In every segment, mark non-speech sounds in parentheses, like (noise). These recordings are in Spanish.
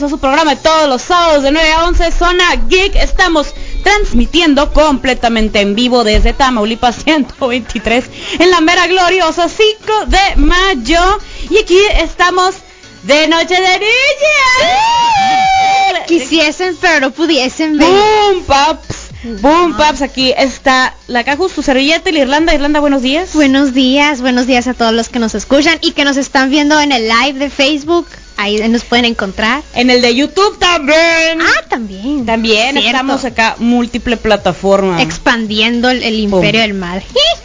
Bienvenidos, a su programa de todos los sábados de 9 a 11, Zona Geek. Estamos transmitiendo completamente en vivo desde Tamaulipas (laughs) 123 en la mera gloriosa 5 de mayo. Y aquí estamos de Noche de Niña. Quisiesen, pero no pudiesen ver. Boom, paps. Boom, paps. Aquí está la Cajus, tu servilleta y la Irlanda. Irlanda, buenos días. Buenos días, buenos días a todos los que nos escuchan y que nos están viendo en el live de Facebook. Ahí nos pueden encontrar. En el de YouTube también. Ah, también. También Cierto. estamos acá múltiple plataforma. Expandiendo el, el imperio del mal. (laughs) (laughs)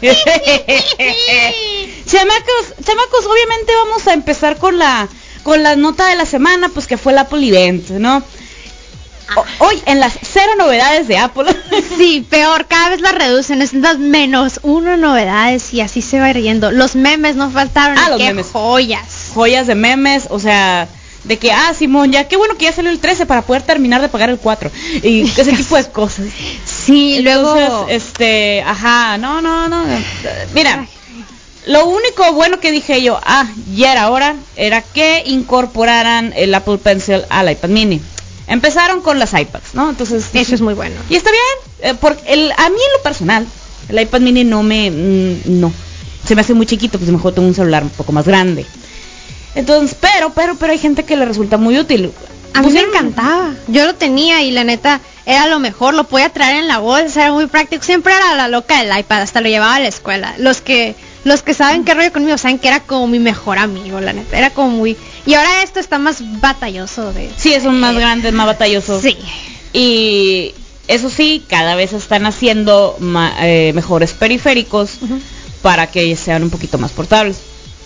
chamacos, chamacos, obviamente vamos a empezar con la con la nota de la semana, pues que fue el Apple Event, ¿no? O- hoy en las cero novedades de Apple. (laughs) Sí, peor, cada vez la reducen, es las menos uno novedades y así se va riendo. Los memes no faltaron, Ah, los memes. joyas. Joyas de memes, o sea, de que, ah, Simón, ya qué bueno que ya salió el 13 para poder terminar de pagar el 4. Y (laughs) ese tipo de cosas. Sí, luego Entonces, este, ajá, no, no, no. Mira, lo único bueno que dije yo, ah, ya era hora, era que incorporaran el Apple Pencil al iPad mini. Empezaron con las iPads, ¿no? Entonces, eso es muy bueno. y está bien, eh, porque el, a mí en lo personal, el iPad mini no me, mm, no, se me hace muy chiquito, pues mejor tengo un celular un poco más grande. Entonces, pero, pero, pero hay gente que le resulta muy útil. A mí me encantaba. Yo lo tenía y la neta era lo mejor. Lo podía traer en la bolsa, era muy práctico. Siempre era la loca del iPad, hasta lo llevaba a la escuela. Los que los que saben qué rollo conmigo saben que era como mi mejor amigo, la neta. Era como muy... Y ahora esto está más batalloso de... Sí, es un más grande, es más batalloso. Sí. Y eso sí, cada vez están haciendo ma- eh, mejores periféricos para que sean un poquito más portables.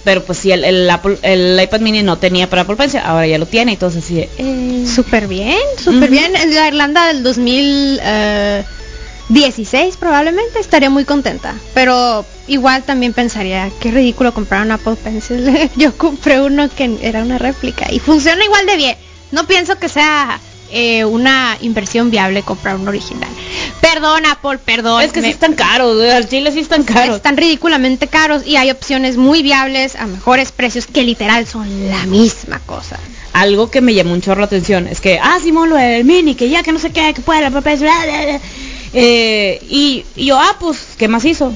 Pero pues sí, el, el, Apple- el iPad mini no tenía para Apple Pencil, ahora ya lo tiene, entonces sí. eh, Súper bien, súper Ujú. bien. En la Irlanda del 2016 probablemente estaría muy contenta. Pero igual también pensaría, qué ridículo comprar un Apple Pencil. (laughs) Yo compré uno que era una réplica y funciona igual de bien. No pienso que sea eh, una inversión viable comprar un original. Perdón Apple, perdón. es que sí me- están caros, eh, al chile sí están caros. están ridículamente caros y hay opciones muy viables a mejores precios que literal son la misma cosa. Algo que me llamó un chorro la atención es que, ah, Simón, lo del mini, que ya que no sé qué, que puede la bla. Eh, y, y yo, ah, pues, ¿qué más hizo?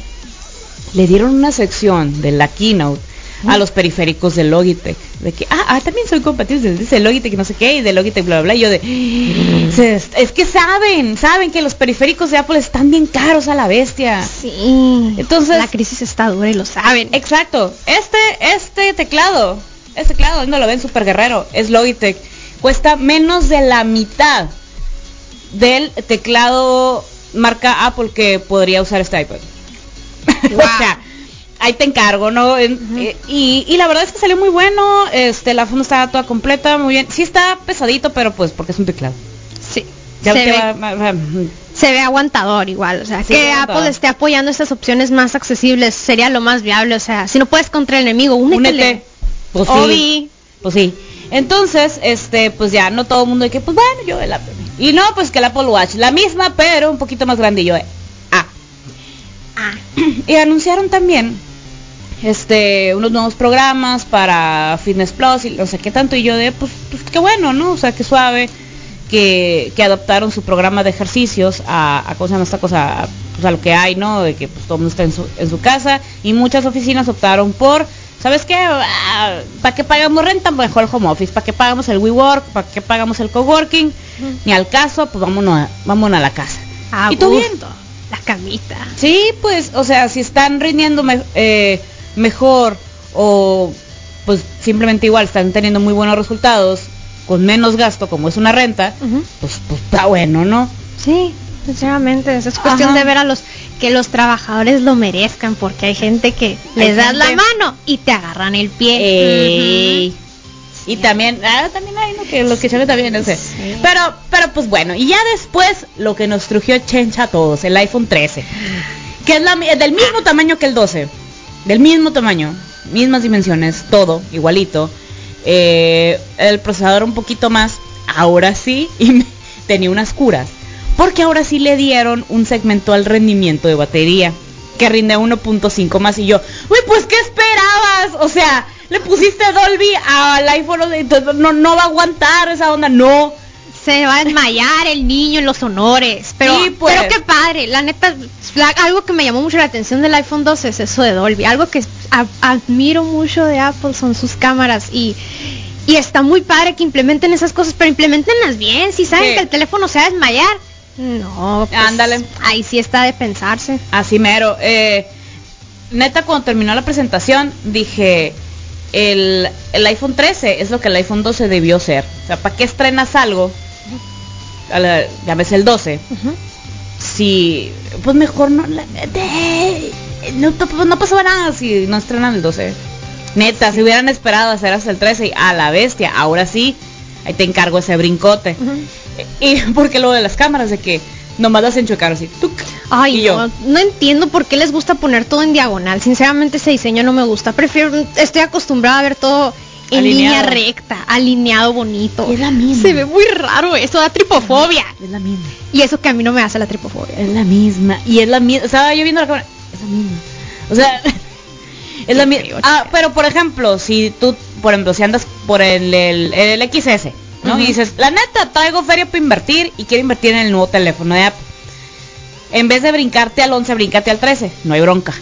Le dieron una sección de la keynote a los periféricos de Logitech. De que, ah, ah, también soy compatible de ese Logitech, no sé qué, y de Logitech, bla, bla, bla. Y yo de, se- es que saben, saben que los periféricos de Apple están bien caros a la bestia. Sí. Entonces- la crisis está dura y lo saben. Exacto. Este, este teclado, este teclado, no lo ven super guerrero, es Logitech. Cuesta menos de la mitad del teclado marca Apple que podría usar este iPad. Wow. (laughs) o sea, ahí te encargo, ¿no? En- eh, y, y la verdad es que salió muy bueno, este, la funda está toda completa, muy bien. Sí está pesadito, pero pues porque es un teclado. Sí. Ya se, ve, va- se ve aguantador igual, o sea, Sí, que aguantador. Apple esté apoyando estas opciones más accesibles sería lo más viable, o sea, si no puedes contra el enemigo, únete. únete. Pues sí. Obi. Pues sí. Entonces, este, pues ya no todo el mundo de que, pues bueno, yo el Apple. Y no, pues que el Apple Watch, la misma, pero un poquito más grande. Y yo, eh, ah. Ah, (clears throat) Y anunciaron también, este, unos nuevos programas para Fitness Plus y no sé qué tanto. Y yo de, pues, pues qué bueno, ¿no? O sea, qué suave que, que adaptaron su programa de ejercicios a, a ¿cómo se llama esta cosa? A, pues a lo que hay, ¿no? De que pues todo el mundo está en su, en su casa y muchas oficinas optaron por, ¿sabes qué? ¿Para qué pagamos renta? Mejor el home office. ¿Para qué pagamos el WeWork? ¿Para qué pagamos el coworking? Ni al caso, pues vámonos a, vámonos a la casa. a ¿Y tú bien? La camita. Sí, pues, o sea, si están rindiendo me- eh, mejor o pues simplemente igual están teniendo muy buenos resultados con menos gasto como es una renta, pues, pues está bueno, ¿no? Sí, sinceramente, es cuestión Ajá. de ver a los que los trabajadores lo merezcan, porque hay gente que les das la mano y te agarran el pie. Ey. Y Sí. también, ah, también hay ¿no? que los que chaven también, no sé. Sí. Pero, pero pues bueno, y ya después lo que nos trujió Chencha a todos, el iPhone 13, que es la, del mismo tamaño que el 12, del mismo tamaño, mismas dimensiones, todo igualito. Eh, el procesador un poquito más, ahora sí, (laughs) y me- tenía unas curas, porque ahora sí le dieron un segmento al rendimiento de batería, que rinde 1.5 más y yo, uy, pues ¿qué esperabas? O sea, le pusiste Dolby al iPhone, no, no va a aguantar esa onda, no. Se va a desmayar el niño en los honores. Pero, Sí, pues. pero qué padre. La neta, algo que me llamó mucho la atención del iPhone 12 es eso de Dolby. Algo que a- admiro mucho de Apple son sus cámaras y, y está muy padre que implementen esas cosas, pero implementenlas bien. Si saben que el teléfono se va a desmayar. No, pues, Ándale. Ahí sí está de pensarse. Así mero. Eh, neta, cuando terminó la presentación, dije, el, el iPhone 13 es lo que el iPhone 12 debió ser. O sea, ¿para qué estrenas algo? A la- Llámese el 12. Ujú. Si, pues mejor no, la- no, pues no pasaba nada si no estrenan el 12. Neta, si hubieran esperado hacer hasta el 13 y a la bestia, ahora sí, ahí te encargo ese brincote. (laughs) Y porque lo de las cámaras, de que nomás las enchocar así. tuc, Ay, y yo. no, no entiendo por qué les gusta poner todo en diagonal. Sinceramente ese diseño no me gusta. Prefiero, estoy acostumbrada a ver todo en Alineado. línea recta, alineado bonito. Es la misma. Se ve muy raro, eso da tripofobia. Es la misma. Y eso que a mí no me hace la tripofobia. Es la misma. Y es la misma. Estaba yo viendo la cámara. Es la misma. O sea, (laughs) es la misma. Ah, pero por ejemplo, si tú, por ejemplo, si andas por el, el, el XS, ¿no? Y dices, la neta, traigo feria para invertir y quiero invertir en el nuevo teléfono de Apple. En vez de brincarte al 11, brincate al 13. No hay bronca.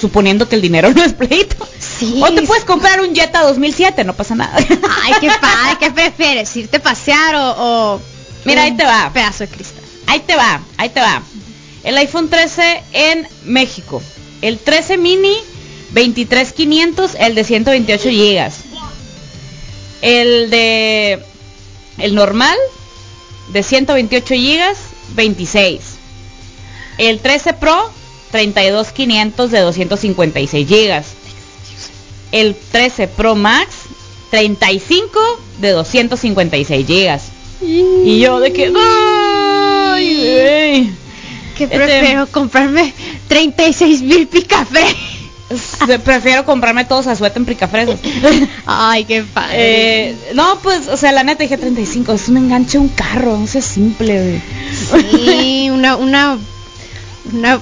Suponiendo que el dinero (laughs) no es pleito. Sí. O te puedes comprar un Jetta 2007, no pasa nada. Ay, qué padre, ¿qué prefieres? ¿Irte a pasear o, o Mira, ahí te va. Pedazo de cristal. Ahí te va, ahí te va. El iPhone 13 en México. El 13 mini 23500, el de 128 gigas. El de el normal de 128 gigas, 26. El 13 Pro 32500 de 256 gigas. El 13 Pro Max 35 de 256 gigas. Y yo de que ay. Que Este- prefiero comprarme 36 mil picafé. Se- Prefiero comprarme todos a sueta en. Ay, qué padre. Eh, no, pues, o sea, la neta dije 35, es un enganche a un carro, no sé simple. Sí, una, una, una,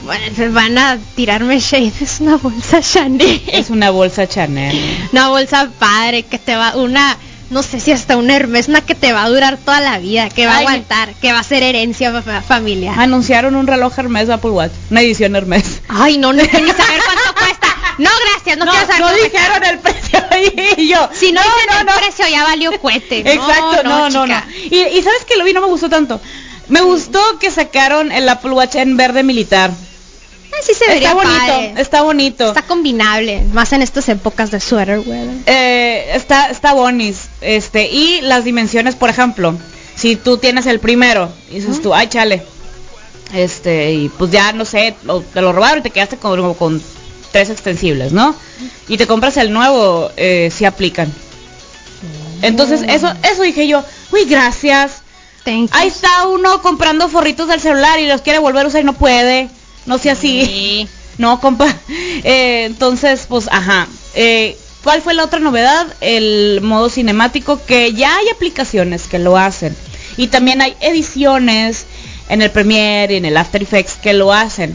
van a tirarme shade, es una bolsa Chanel. Es una bolsa Chanel. Una bolsa padre que te va, una, no sé si hasta un Hermes, una que te va a durar toda la vida, que va Ay, a aguantar, que va a ser herencia fa- familiar. Anunciaron un reloj Hermes Apple Watch, una edición Hermes. Ay, no, no quiero ni saber (laughs) cuánto cuesta. No, gracias, no, No, quiero saber no dijeron el precio (laughs) y yo. Si no, no, no, el no. precio ya valió cohete. Exacto, no, no, no. Y, y sabes que lo vi, no me gustó tanto. Me gustó que sacaron el Apple Watch en verde militar. Ay, sí se vería Está bonito, padre. está bonito. Está combinable, más en estas épocas de sweater weather. Eh, está, está bonis. Este, y las dimensiones, por ejemplo, si tú tienes el primero, y dices tú, ay, chale. Este, y pues ya no sé, lo- te lo robaron y te quedaste con, tres extensibles, ¿no? Y te compras el nuevo, eh, si aplican. Entonces, eso, eso dije yo, uy, gracias. Thank you. Ahí está uno comprando forritos del celular y los quiere volver a usar y no puede. No sea así. (laughs) No, compa. Eh, entonces, pues, ajá. Eh, ¿Cuál fue la otra novedad? El modo cinemático, que ya hay aplicaciones que lo hacen. Y también hay ediciones en el Premiere y en el After Effects que lo hacen.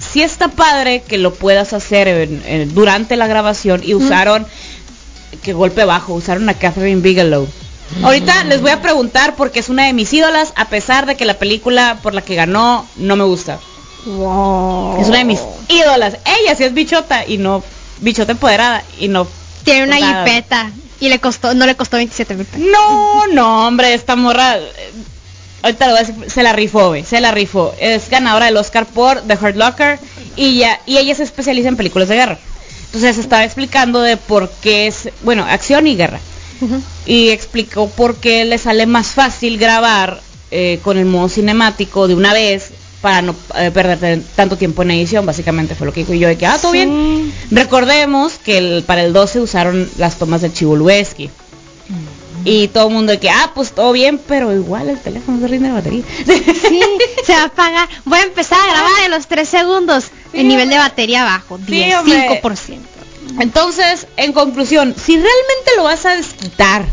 Sí está padre que lo puedas hacer en- en- durante la grabación y usaron, que golpe bajo, usaron a Catherine Bigelow. Ahorita les voy a preguntar porque es una de mis ídolas, a pesar de que la película por la que ganó no me gusta. Wow. Es una de mis ídolas. Ella sí es bichota y no bichota empoderada y no. Tiene una jipeta y le costó, no le costó 27 mil pesos. No, no, hombre, esta morra. eh, Ahorita lo voy a decir, se la rifó, güey, se la rifó. Es ganadora del Oscar por The Hurt Locker y ya y ella se especializa en películas de guerra. Entonces estaba explicando de por qué es, bueno, acción y guerra. Y explicó por qué le sale más fácil grabar eh, con el modo cinemático de una vez para no eh, perder tan- tanto tiempo en edición, básicamente fue lo que dijo y yo de que, ah, todo Sí. bien. Recordemos que el- para el 12 usaron las tomas de Chibulueski. Y todo el mundo de que, ah, pues todo bien, pero igual el teléfono se rinde la batería. Sí, (laughs) se va a apagar. Voy a empezar a grabar en los 3 segundos. Sí, el nivel de batería bajo, Sí, 10, hombre. 5%. Entonces, en conclusión, si realmente lo vas a desquitar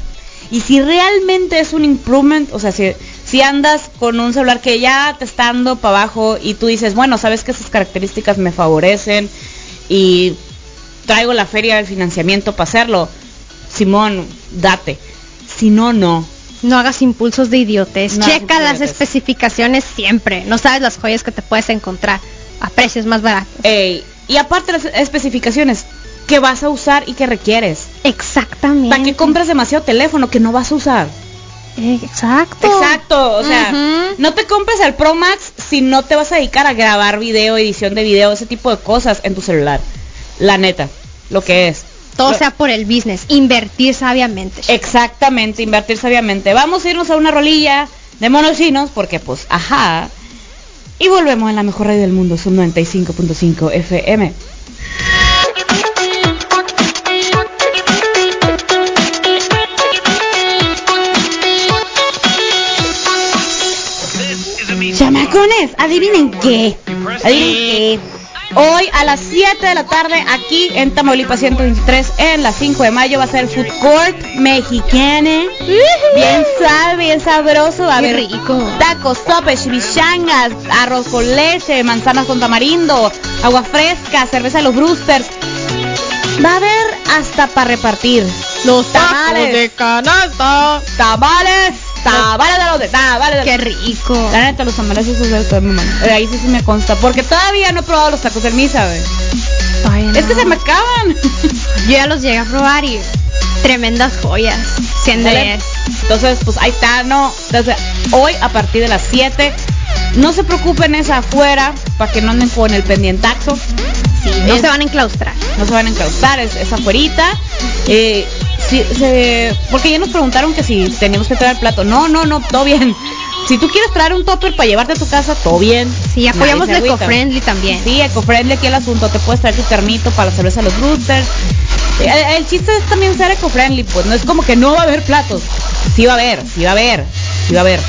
y si realmente es un improvement, o sea, si, si andas con un celular que ya te está dando para abajo y tú dices, bueno, sabes que esas características me favorecen y traigo la feria del financiamiento para hacerlo. Simón, date. Si no, no. No hagas impulsos de idiotez. No Checa las especificaciones siempre. No sabes las joyas que te puedes encontrar a precios más baratos. Ey, y aparte las especificaciones que vas a usar y que requieres. Exactamente. ¿Para qué compras demasiado teléfono que no vas a usar? Exacto. Exacto, o sea, no te compres el Pro Max si no te vas a dedicar a grabar video, edición de video, ese tipo de cosas en tu celular. La neta, lo que es. Todo Lo- sea por el business. Invertir sabiamente. Exactamente, invertir sabiamente. Vamos a irnos a una rolilla de monos chinos porque pues, ajá. Y volvemos en la mejor radio del mundo, son 95.5 FM. Chamacones, adivinen qué. Adivinen qué. Hoy a las 7 de la tarde aquí en Tamaulipas 123 en la 5 de mayo va a ser Food Court Mexicana. Bien suave, bien sabroso. Va a haber rico. tacos, sopes, chimichangas, arroz con leche, manzanas con tamarindo, agua fresca, cerveza de los Brewsters. Va a haber hasta para repartir. Los tamales. canasta. Tamales, tamales de los de tamales de Qué rico. la neta, los tamales esos de estar muy malos. De ahí sí, sí me consta. Porque todavía no he probado los tacos del misa. Ay, no. Es que se me acaban. (laughs) Yo ya los llegué a probar y tremendas joyas. 100 de Dale. 10. Entonces, pues ahí está, ¿no? Entonces, hoy a partir de las 7. No se preocupen, es afuera, para que no anden con el pendientaxo. Sí, no Es- se van a enclaustrar. No se van a encauzar, es, es afuerita. Eh, sí, se- porque ya nos preguntaron que si teníamos que traer plato. No, no, no, todo bien. Si tú quieres traer un topper para llevarte a tu casa, todo bien. Sí, apoyamos agüita. eco-friendly también. Sí, eco-friendly aquí el asunto. Te puedes traer tu termito para la cerveza de los boosters. El, el chiste es también ser eco-friendly, pues no es como que no va a haber platos. Sí va a haber, sí va a haber, sí va a haber.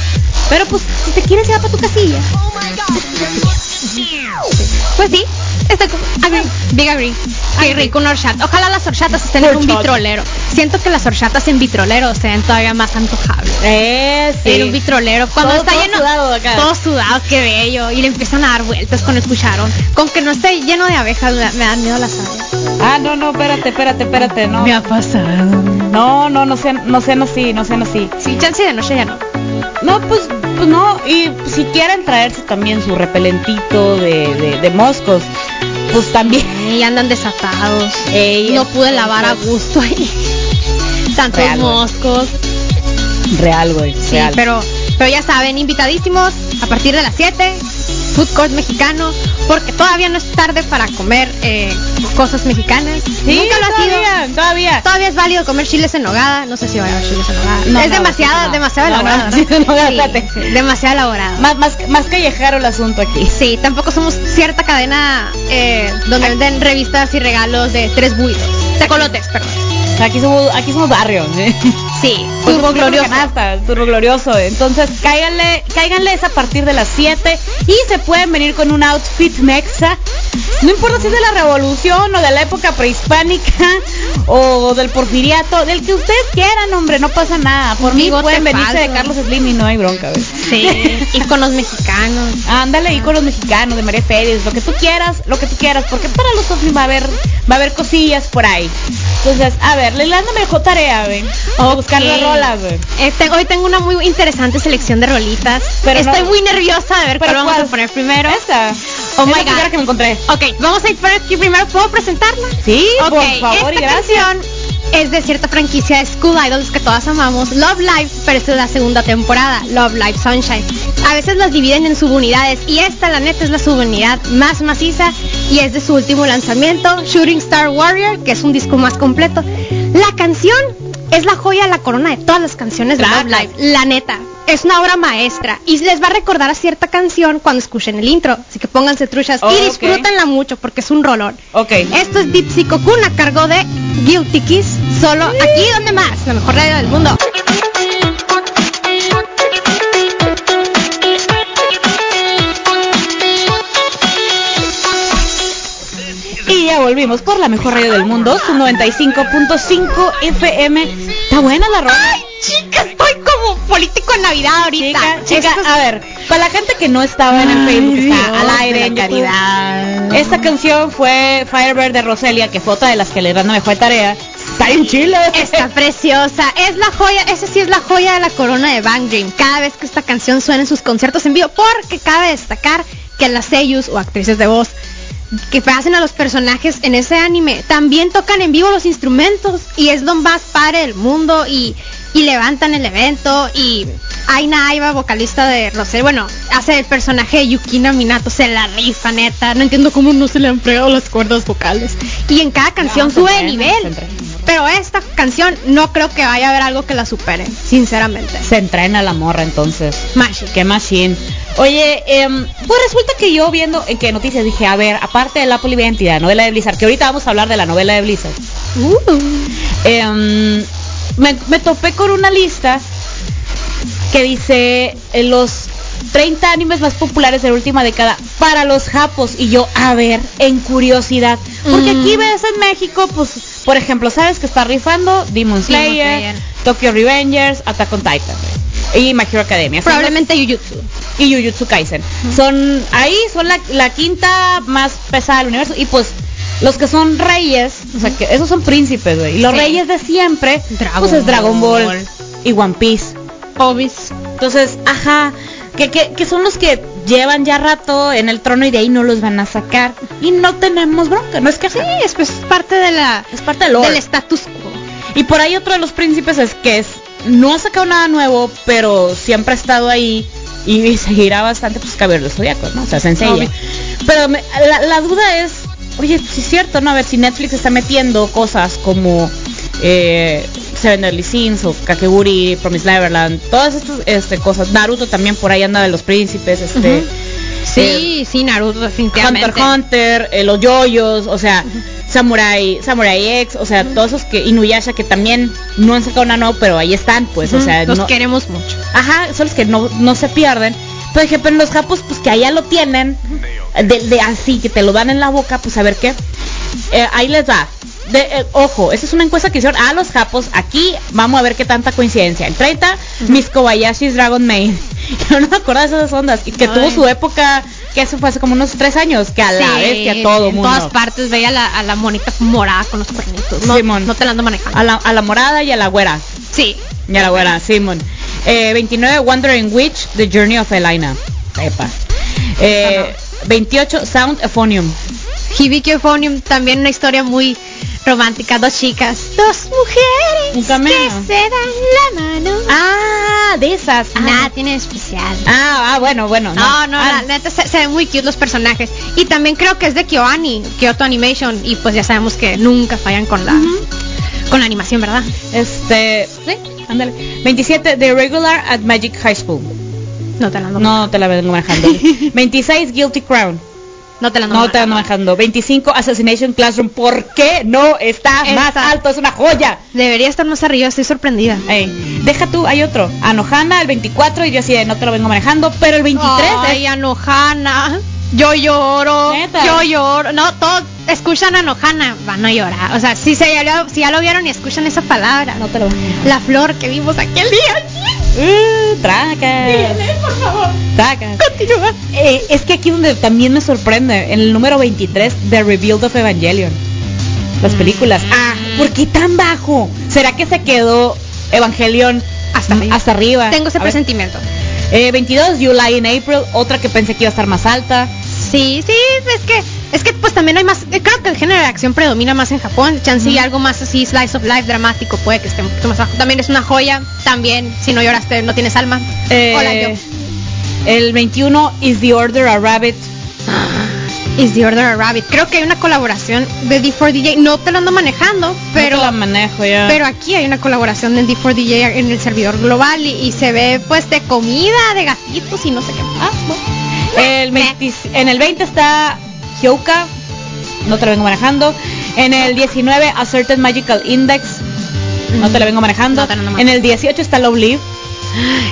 Pero pues si te quieres llevar para tu casilla. Pues sí, estoy con agree, big agree. Qué rico un horchata. Ojalá las horchatas estén en un vitrolero. Siento que las horchatas en vitrolero sean todavía más antojables. Eh, sí. En un vitrolero, cuando Todo- está todo lleno, sudado de acá. todo sudado, qué bello, y le empiezan a dar vueltas con el cucharón. Con que no esté lleno de abejas, me, me dan miedo las abejas. Ah, no, no, espérate, espérate, espérate, no. ha pasado. No, no, no sean, no sean así, no sean así. Sí, chance de noche ya no. No, pues, pues no, y si quieren traerse también su repelentito de, de, de moscos, pues también. Y andan desatados. Ey, no pude lavar a gusto ahí. (laughs) Tantos Real, moscos. Real, güey. Sí, real. pero, pero ya saben, invitadísimos a partir de las 7, Food Court mexicano, porque todavía no es tarde para comer eh, cosas mexicanas. Sí, Nunca lo ha sido. todavía, todavía. Todavía es válido comer chiles en nogada. No sé si va a haber chiles en nogada. No, es no, demasiado, no. demasiado elaborado. Sí, sí, demasiado elaborado. Más, más, más callejero el asunto aquí. Sí, tampoco somos cierta cadena eh, donde venden revistas y regalos de tres buidos. Tecolotes, perdón. Aquí somos, aquí somos barrio. ¿eh? Sí, Pues turbo glorioso. canasta, turbo glorioso. Entonces, cáiganle, cáiganle es a partir de las 7 y se pueden venir con un outfit mexa. No importa si es de la revolución o de la época prehispánica o del porfiriato, del que ustedes quieran, hombre, no pasa nada. Por mí pueden venirse de. Carlos Slim y no hay bronca, ¿ves? Sí, íconos mexicanos. Ándale ahí con los mexicanos, de María Félix, lo que tú quieras, lo que tú quieras, porque para los ovnis va a haber, va a haber cosillas por ahí. Entonces, a ver, Leilanda me dejó tarea, güey. A buscar Ok. las rolas, güey. Eh, te- hoy tengo una muy interesante selección de rolitas. Pero Estoy no- muy nerviosa de ver ¿Pero cuál vamos a poner primero. Esta. Oh Es my la God. que me encontré. Ok, vamos a ir por aquí primero. ¿Puedo presentarla? Sí, por favor esta canción es de cierta franquicia de School Idols que todas amamos, Love Live, pero esta es la segunda temporada, Love Live Sunshine. A veces las dividen en subunidades y esta la neta es la subunidad más maciza y es de su último lanzamiento, Shooting Star Warrior, que es un disco más completo. La canción es la joya, la corona de todas las canciones de Love. Live, la neta. Es una obra maestra y les va a recordar a cierta canción cuando escuchen el intro, así que pónganse truchas Oh, y disfrútenla mucho porque es un rolón. Ok. Esto es Deep Kun a cargo de Guilty Kiss, solo aquí donde más, la mejor radio del mundo. Volvimos por la mejor radio del mundo, su 95.5 FM. Está buena la rola. Ay, chica, estoy como político en Navidad ahorita. Chica, chica, Esto es- a ver, para la gente que no estaba en el Facebook, está al aire la en caridad. Esta canción fue Firebird de Roselia, que fue otra de las que le me fue tarea. Está en Chile. Está (laughs) preciosa, es la joya, esa sí es la joya de la corona de Bang Dream. Cada vez que esta canción suena en sus conciertos en vivo, porque cabe destacar que las seiyus o actrices de voz que hacen a los personajes en ese anime también tocan en vivo los instrumentos y es lo más padre del mundo y, y levantan el evento y Aina Aiba, vocalista de Rosel, bueno, hace el personaje de Yukina Minato, se la rifa neta, no entiendo cómo no se le han fregado las cuerdas vocales. Y en cada canción sube de entrena, nivel. Pero esta canción no creo que vaya a haber algo que la supere, sinceramente. Se entrena la morra entonces. Magic. Qué machine. Oye, em, pues resulta que yo viendo en qué noticias dije, a ver, aparte de la Polividentidad, novela de Blizzard, que ahorita vamos a hablar de la novela de Blizzard, Uh. em, me, me topé con una lista que dice eh, los 30 animes más populares de la última década para los japos y yo a ver en curiosidad porque Mm. aquí ves en México pues por ejemplo sabes que está rifando Demon Slayer, Slayer. Tokyo Revengers Attack on Titan y My Hero Academia Probablemente Jujutsu. y Jujutsu Kaisen son ahí son la, la quinta más pesada del universo y pues los que son reyes, o sea que esos son príncipes, güey. Y los Sí. reyes de siempre, Dragon pues es Dragon Ball Ball. y One Piece. Obis. Entonces, ajá, que, que, que son los que llevan ya rato en el trono y de ahí no los van a sacar. Y no tenemos bronca, no es que Sí, es pues parte de la es parte del del status quo. Y por ahí otro de los príncipes es que es, no ha sacado nada nuevo, pero siempre ha estado ahí y, seguirá bastante, pues Caballero del Zodíaco, ¿no? O sea, sencilla. Obvio. Pero me- la, la duda es, oye, si es cierto, ¿no? A ver si Netflix está metiendo cosas como eh, Seven Deadly Sins o Kakeguri, Promise Neverland, todas estas este, cosas. Naruto también por ahí anda de los príncipes, este. Ujú. Sí, sí, Naruto definitivamente. Hunter Hunter, eh, los yoyos, o sea, Samurai, Samurai X, o sea, todos esos que Inuyasha que también no han sacado nada nuevo, pero ahí están, pues, o sea, los no, queremos mucho. ajá, son los que no, no se pierden. Dije, pero en los japos, pues que allá lo tienen, de, de así, que te lo dan en la boca, pues a ver qué. Eh, ahí les va. De, eh, ojo, esa es una encuesta que hicieron a los japos. Aquí vamos a ver qué tanta coincidencia. El 30, Miss Kobayashi's Dragon Maid. (laughs) Yo no me acuerdo de esas ondas. Y que Ay. tuvo su época, que eso fue hace como unos tres años, que a la Sí, vez que a todo en mundo. todas partes veía a la, a la monita morada con los cuernitos. No, Simón. no te la ando manejando. A la, a la morada y a la güera. Sí. Y a la güera, Simon. Eh, 29, Wandering Witch, The Journey of Elena. Epa. Eh, 28, Sound Euphonium. Hibiki Euphonium, también una historia muy romántica. Dos chicas, dos mujeres Un cameo. que se dan la mano. Ah, de esas. Ah, Nada tiene de especial. ah, ah, bueno, bueno. No, no, Ah, la neta se, se ven muy cute los personajes. Y también creo que es de KyoAni, Kyoto Animation. Y pues ya sabemos que nunca fallan con la con la animación, ¿verdad? Este, sí, ándale. 27, The Regular at Magic High School. No te la ando No te la vengo manejando. 26, Guilty Crown. No te la ando No te ando manejando. 25, Assassination Classroom. ¿Por qué no está, más alto? Es una joya. Debería estar más arriba, estoy sorprendida. Ey, deja tú, hay otro. Anohana, el 24, y yo así de no te lo vengo manejando, pero el 23 Ay, es- a Nohana. Yo lloro. Neta. Yo lloro. No, todos escuchan a Nohana, van a llorar. O sea, si, se, ya, lo, si ya lo vieron y escuchan esa palabra. No te lo. La flor que vimos aquel día. Uh, traca. por favor. Traca. Continúa. Eh, es que aquí donde también me sorprende, en el número 23, The Rebuild of Evangelion. Las películas. Ah, ¿por qué tan bajo? ¿Será que se quedó Evangelion Hasta arriba. hasta arriba? Tengo ese A presentimiento. Eh, 22, You Lie in April, otra que pensé que iba a estar más alta. Sí, sí, es que es que pues también hay más, eh, creo que el género de acción predomina más en Japón, chance y algo más así slice of life dramático puede que esté un poquito más bajo. También es una joya, también si no lloraste no tienes alma. Eh, Hola yo. El 21, Is the Order a Rabbit. (gasps) Is the Order a Rabbit. Creo que hay una colaboración de D4DJ, no te lo ando manejando, pero No te la manejo ya. pero aquí hay una colaboración de D4DJ en el servidor global y, y se ve pues de comida, de gatitos y no sé qué más. El 20 en el 20 está Hyouka, no te lo vengo manejando. En el 19 A Certain Magical Index, no te lo vengo manejando. No en el 18 está Love Live.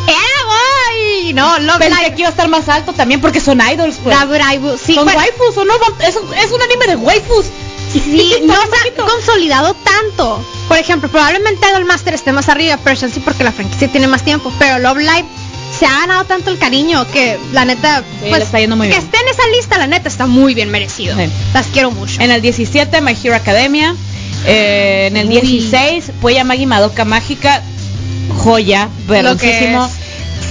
¡Era boy! No, Love Pensé Live. que iba a estar más alto también porque son idols, pues. Live, sí, son pues, waifus o no, es, un- es un anime de waifus. Sí, (laughs) no se ha consolidado tanto. Por ejemplo, probablemente Idol Master esté más arriba, pero sí porque la franquicia tiene más tiempo. Pero Love Live se ha ganado tanto el cariño que la neta, Sí, pues está yendo muy que bien. esté en esa lista, la neta está muy bien merecido. Sí. Las quiero mucho. En el 17, My Hero Academia. Eh, en el Uy. 16, Puya Magi Madoka Mágica. Joya, verosísimo.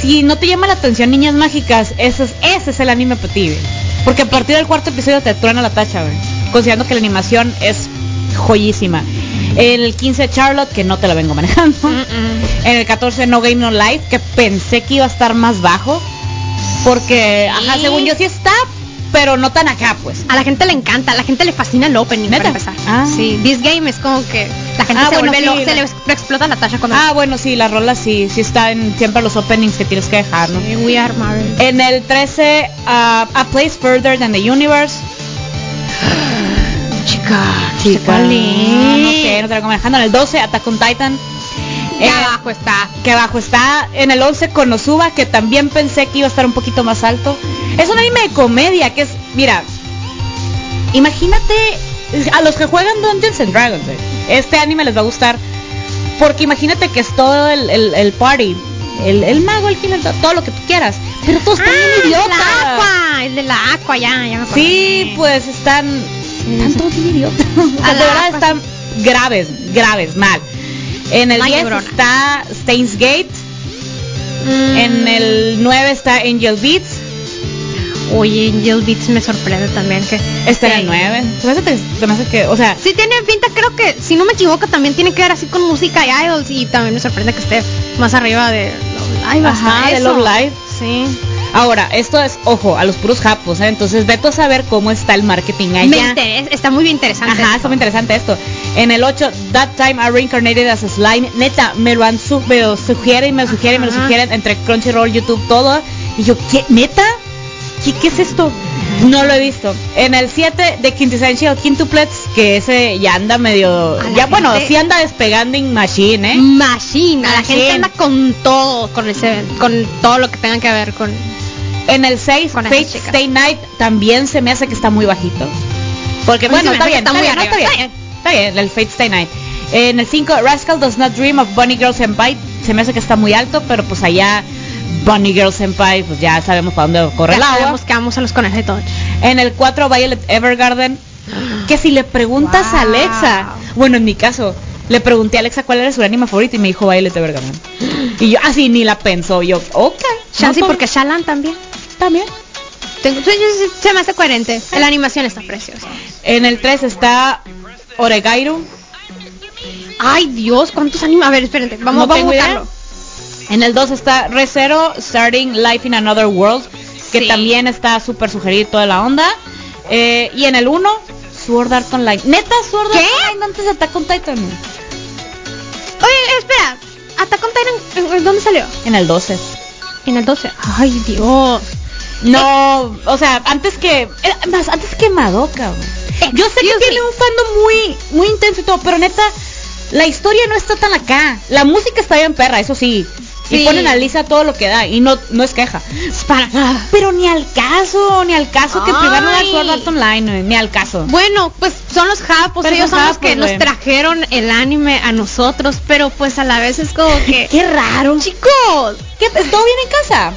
Si no te llama la atención Niñas Mágicas, ese es, ese es el anime para ti. Porque a partir del cuarto episodio te truena la tacha, güey. Considerando que la animación es joyísima. El 15, Charlotte, que no te la vengo manejando. Mm, mm. En el 14, No Game No Life, que pensé que iba a estar más bajo. Porque, ajá, según yo sí está, pero no tan acá, pues. A la gente le encanta, a la gente le fascina el opening ¿Neta? para empezar. Ah. Sí, This Game es como que la gente Ah, se bueno, vuelve sí, la- se le ex- le explota la tacha cuando Ah, bueno, sí, la rola sí, sí está en siempre los openings que tienes que dejar, ¿no? Sí, We Are Marvel. En el 13, uh, A Place Further Than the Universe. Chica, Chica, ¿cuál No es? sé, no te la vengo manejando. En el 12, Attack on Titan. Que Eh, abajo está. que abajo está. En el 11, Konosuba, que también pensé que iba a estar un poquito más alto. Es un anime de comedia, que es, mira, imagínate a los que juegan Dungeons and Dragons, eh, este anime les va a gustar. Porque imagínate que es todo el, el- el party. El, el mago, el healer, todo lo que tú quieras. Pero todos están bien Ah, el de idiotas. la Aqua, el de la Aqua, ya, ya me. Sí, pues están, están todos (laughs) bien idiotas. O sea, A la verdad están graves, graves, mal. En el Una 10 llorona. está Stains Gate. Mm. En el 9 está Angel Beats. Oye, Angel Beats me sorprende también que Está en el 9. Se me hace que, se me hace que, o sea, Sí tiene pinta, creo que, si no me equivoco, también tiene que ver así con música y idols y también me sorprende que esté más arriba de Love Live. Ajá, de. Love Live. Sí. Ahora, esto es, ojo, a los puros japos, ¿eh? Entonces, vete a saber cómo está el marketing Me allá. interesa, está muy bien interesante. Ajá, esto. está muy interesante esto. En el 8, That Time I Reincarnated as a Slime. Neta, me lo han su me lo sugieren me lo sugieren y me lo Ajá. sugieren entre Crunchyroll, YouTube, todo. Y yo, ¿qué? ¿Neta? ¿Qué, qué es esto? No lo he visto. En el 7 de Quintessential Quintuplets, que ese ya anda medio... Ya, bueno, sí anda despegando en Machine, ¿eh? Machine, a la Machine. gente anda con todo, con ese, con todo lo que tenga que ver con. En el 6, Con Fate. Stay Night, también se me hace que está muy bajito. Porque bueno, está bien, está está, muy bien, no, está está bien, está bien, el Fate Stay Night. En el 5, Rascal Does Not Dream of Bunny Girl Senpai, se me hace que está muy alto, pero pues allá Bunny Girl Senpai, pues ya sabemos para dónde corre el agua. sabemos que vamos a los conejos de todo. En el 4, Violet Evergarden, que si le preguntas a. Alexa, bueno, en mi caso, le pregunté a Alexa cuál era su anime favorito y me dijo Violet Evergarden. Y yo así ni la pensó, yo, ok. Chance no, porque Shalan también. también. Tengo- se me hace coherente. La animación está preciosa. En el 3 está Oregairu. Ay, Dios, ¿cuántos animes? A ver, espérate, vamos, No vamos tengo a idea. En el 2 está Recero Starting Life in Another World, que Sí. también está súper sugerido toda la onda. Eh, y en el 1, Sword Art Online. Neta, Sword Art. Online antes de Attack on Titan. Oye, espera. Attack on Titan, ¿en- en ¿dónde salió? En el 12. En el 12. Ay, Dios. No, o sea, antes que. eh, más, antes que Madoka. Yo sé que tiene me. un fandom muy, muy intenso y todo, pero neta, la historia no está tan acá. La música está bien perra, eso sí. Y ponen a Lisa todo lo que da y no, no es queja. Para nada. Pero ni al caso, ni al caso que en primer lugar Ay. Sword Art Online, güey, ni al caso. Bueno, pues son los japos, Pero ellos son los que nos trajeron el anime a nosotros, pero pues a la vez es como (laughs) que... Qué raro. Chicos, ¿Qué? ¿Todo bien en casa?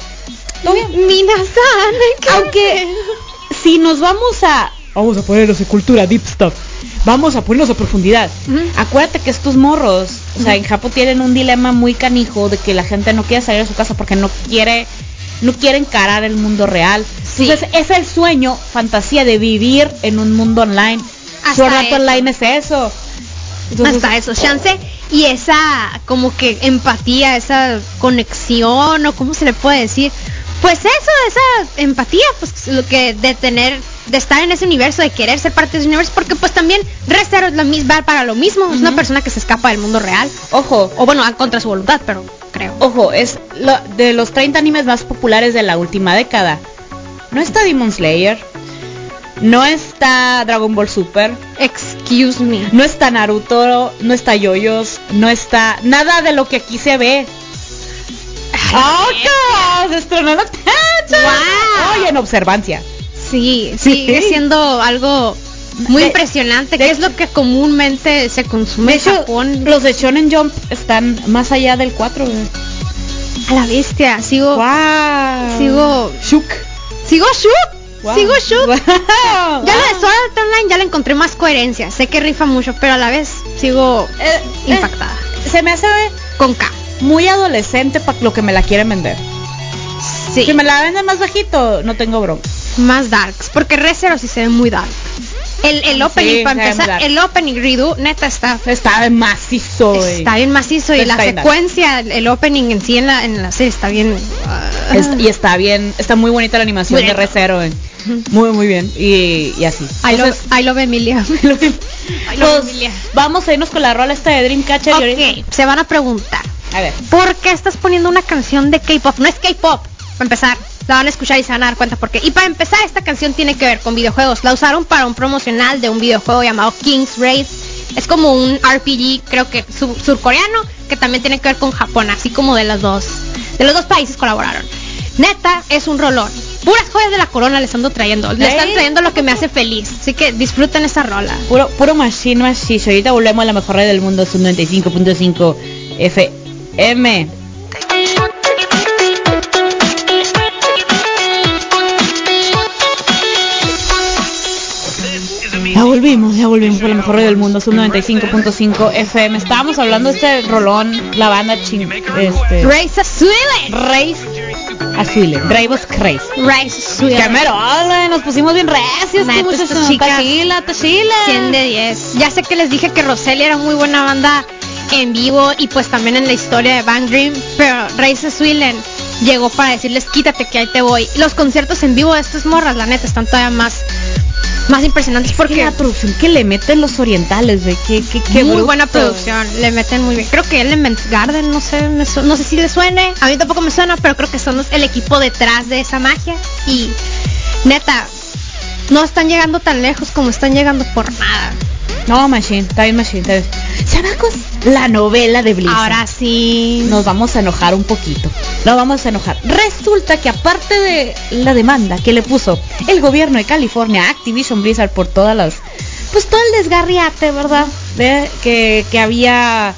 ¿Todo bien? Minasan. Aunque si nos vamos a vamos a ponernos en cultura deep stuff. Vamos a ponernos a profundidad. Acuérdate que estos morros, o sea, en Japón tienen un dilema muy canijo de que la gente no quiere salir de su casa porque no quiere no quiere encarar el mundo real. Sí. Entonces, es el sueño, fantasía de vivir en un mundo online. Hasta eso. Online es eso. Entonces, Hasta eso, chance. Y esa como que empatía, esa conexión o cómo se le puede decir. Pues eso, esa empatía, pues lo que de tener, de estar en ese universo, de querer ser parte de ese universo, porque pues también Restero es la misma para lo mismo, es una persona que se escapa del mundo real. Ojo, O bueno, contra su voluntad, pero creo. Ojo, es lo- de los 30 animes más populares de la última década. No está Demon Slayer, no está Dragon Ball Super, Excuse me. no está Naruto, no está Yoyos, no está nada de lo que aquí se ve. Se estrenó. Guau. Oye, en observancia. Sí, sigue Sí. siendo algo muy De- impresionante, de que es lo que comúnmente se consume De en hecho, Japón. los de Shonen Jump están más allá del 4. güey. la bestia. Sigo. Wow. Sigo. Shook. Sigo shook. Wow. Sigo shook. Wow. Ya la de Sword Art Online ya le encontré más coherencia. Sé que rifa mucho, pero a la vez sigo Eh, eh, impactada. se me hace Con K. muy adolescente para lo que me la quieren vender. Sí. Si me la venden más bajito, no tengo bronca. Más darks. Porque Rezero sí se ve muy dark. El, el opening, Sí, para empezar, el opening redo, neta está. Está macizo, güey. Está bien macizo y la bien dark. secuencia, el opening en sí en la, en la serie está bien. ah, Es- y está bien, está muy bonita la animación de bien. Recero. (laughs) Muy, muy bien. Y, y así. I, love, Entonces, I love Emilia. (laughs) I love Emilia. vamos a irnos con la rola esta de Dreamcatcher. y ahorita- Ok, se van a preguntar. A ver. ¿Por qué estás poniendo una canción de K-pop? No es K-pop, para empezar. La van a escuchar y se van a dar cuenta por qué. Y para empezar, esta canción tiene que ver con videojuegos. La usaron para un promocional de un videojuego llamado King's Race. Es como un RPG, creo que su- surcoreano, que también tiene que ver con Japón, así como de los dos, de los dos países colaboraron. Neta, es un rolón. Puras joyas de la corona les ando trayendo. Le están ¿Eh? trayendo lo que me hace feliz. Así que disfruten esa rola. Puro, puro machine, machine. Ahorita volvemos a la mejor red del mundo, es un 95.5 FM. Ya volvimos, ya volvimos a la mejor red del mundo, es un 95.5 FM. Estábamos hablando de este rolón, la banda ching, este, Race Suile. Race Azul, Bravos Craze. Race Suile. ¡Qué merole! Nos pusimos bien recios, Neta, como estas chicas. Tachila, tachila. 100 de 10. Ya sé que les dije que Roselia era muy buena banda en vivo y pues también en la historia de Bang Dream, pero Race Swillen llegó para decirles quítate que ahí te voy. Los conciertos en vivo de estas morras, la neta, están todavía más, más impresionantes Porque la producción que le meten los orientales, qué, qué, qué muy bruto. buena producción, le meten muy bien. Creo que Elements Garden, no sé, me su- no sé si le suene, a mí tampoco me suena, pero creo que son los- el equipo detrás de esa magia y neta, no están llegando tan lejos como están llegando por nada. No, Machine, está bien Machine. Está bien. La novela de Blizzard. Ahora sí. nos vamos a enojar un poquito. Nos vamos a enojar. Resulta que aparte de la demanda que le puso el gobierno de California a Activision Blizzard por todas las, pues todo el desgarriate, ¿verdad? De que, que había,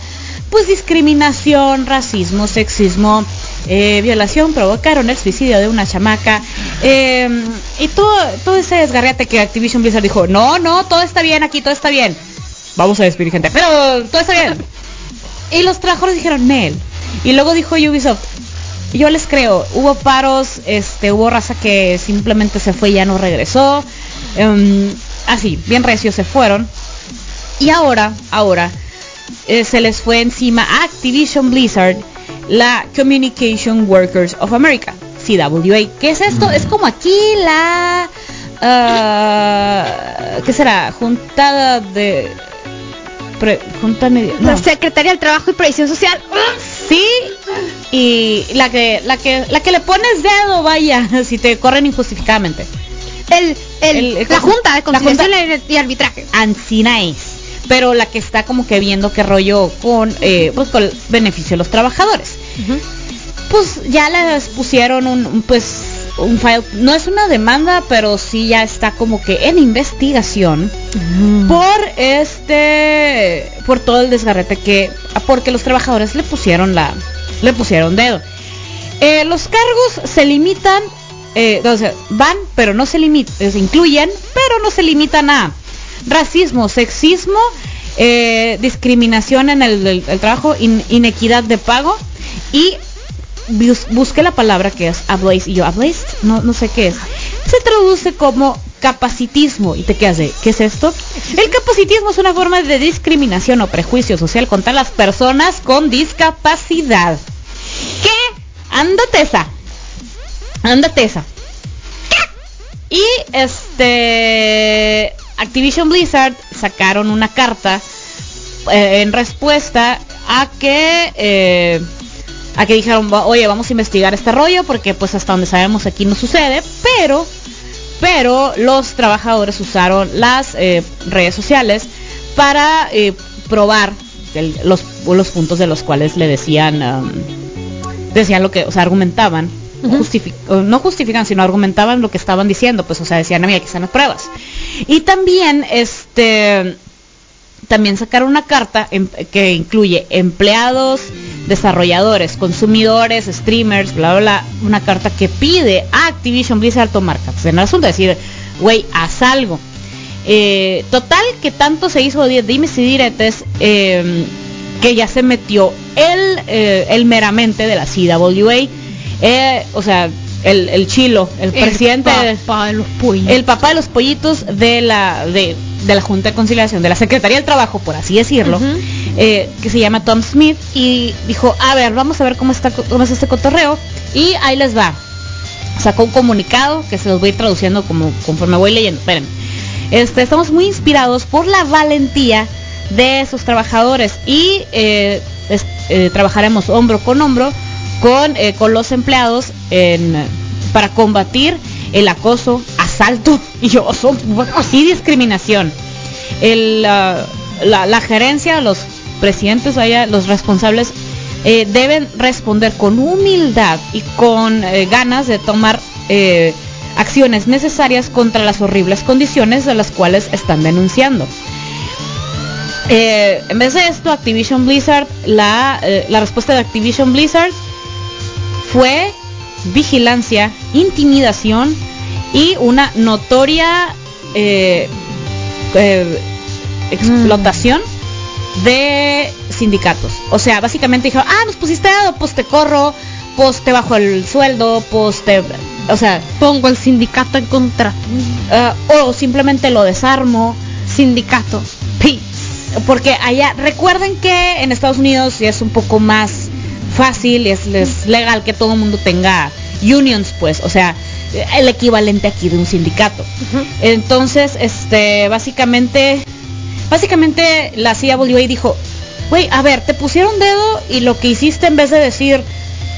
pues discriminación, racismo, sexismo, eh, violación, provocaron el suicidio de una chamaca eh, y todo, todo ese desgarriate que Activision Blizzard dijo, no, no, todo está bien aquí, todo está bien. Vamos a despedir gente, pero todo está bien. Y los trabajadores dijeron, Nel. Y luego dijo Ubisoft, yo les creo, hubo paros, este, hubo raza que simplemente se fue y ya no regresó. Em, así, bien recios se fueron. Y ahora, ahora, eh, se les fue encima a Activision Blizzard la Communication Workers of America, CWA. ¿Qué es esto? Es como aquí la... ah, ¿Qué será? Juntada de... pre- junta media... no. La Secretaría del Trabajo y Previsión Social. Sí, y la que, la que, la que le pones dedo, vaya, (laughs) si te corren injustificadamente. El, el, la Junta de la Conciliación Junta- y Arbitraje. Ancina es. Pero la que está como que viendo qué rollo con, eh, pues con el beneficio de los trabajadores. Pues ya les pusieron un, pues, un file, no es una demanda, pero sí ya está como que en investigación por este, por todo el desgarrete que, porque los trabajadores le pusieron la, le pusieron dedo. Eh, los cargos se limitan, eh, o sea, van, pero no se limitan, se incluyen, pero no se limitan a racismo, sexismo, eh, discriminación en el, trabajo, in- inequidad de pago y bus- busqué la palabra que es ablaze y yo ablaze no, no sé qué es se traduce como capacitismo y te quedas de ¿qué es esto? el capacitismo es una forma de discriminación o prejuicio social contra las personas con discapacidad ¿qué? ándate esa ándate esa y este Activision Blizzard sacaron una carta eh, en respuesta a que eh, a que dijeron, "Va- oye, vamos a investigar este rollo porque pues hasta donde sabemos aquí no sucede, pero pero los trabajadores usaron las eh, redes sociales para probar los, los puntos de los cuales le decían decían lo que, argumentaban, No justifican, sino argumentaban lo que estaban diciendo, pues, o sea, decían, mira, aquí están las pruebas. Y también, este, también sacaron una carta em- que incluye empleados, desarrolladores, consumidores, streamers, bla, bla, bla, una carta que pide a Activision Blizzard tomar cartas en el asunto, decir, güey, haz algo. Eh, total, que tanto se hizo de dimes y diretes eh, que ya se metió el, eh, el meramente de la CWA, eh, o sea, el, el chilo, el, presidente, papá de los pollitos. el papá de los pollitos de la de, de la Junta de Conciliación, de la Secretaría del Trabajo, por así decirlo, eh, que se llama Tom Smith, y dijo, a ver, vamos a ver cómo está cómo es este cotorreo, y ahí les va. Sacó un comunicado que se los voy a ir traduciendo como conforme voy leyendo. Espérenme. Este, estamos muy inspirados por la valentía de esos trabajadores y eh, es- eh, trabajaremos hombro con hombro con, eh, con los empleados en, para combatir el acoso, asalto (laughs) y oso y discriminación. Ah, la, la gerencia, los presidentes allá, los responsables eh, deben responder con humildad y con eh, ganas de tomar acciones necesarias contra las horribles condiciones de las cuales están denunciando. En vez de esto, Activision Blizzard, la, la respuesta de Activision Blizzard fue vigilancia, intimidación y una notoria eh, eh, explotación de sindicatos. O sea, básicamente dijo, ah, nos pusiste dedo, pues te corro, pues te bajo el sueldo, pues te... O sea, Pongo el sindicato en contra. ah, o simplemente lo desarmo. Sindicato. (laughs) Peace. Porque allá, recuerden que en Estados Unidos es un poco más fácil, es, es legal que todo el mundo tenga unions, pues, o sea, el equivalente aquí de un sindicato. Entonces, este, básicamente, básicamente la CWA dijo, güey, a ver, te pusieron dedo y lo que hiciste en vez de decir,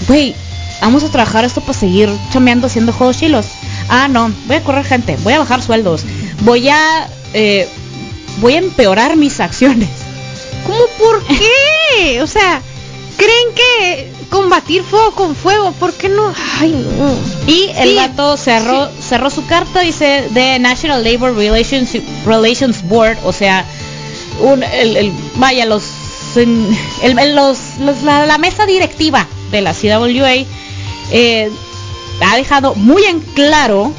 güey, vamos a trabajar esto para seguir chameando haciendo juegos chilos. Ah, no, voy a correr gente, voy a bajar sueldos, voy a, eh, voy a empeorar mis acciones. ¿Cómo por (laughs) qué? O sea, ¿creen que combatir fuego con fuego? ¿Por qué no? Ay, no. Y el Sí, gato cerró, cerró su carta, dice, de National Labor Relations, Relations Board, o sea, un, el, el- vaya, los, el- los, los- la, la mesa directiva de la CWA eh, ha dejado muy en claro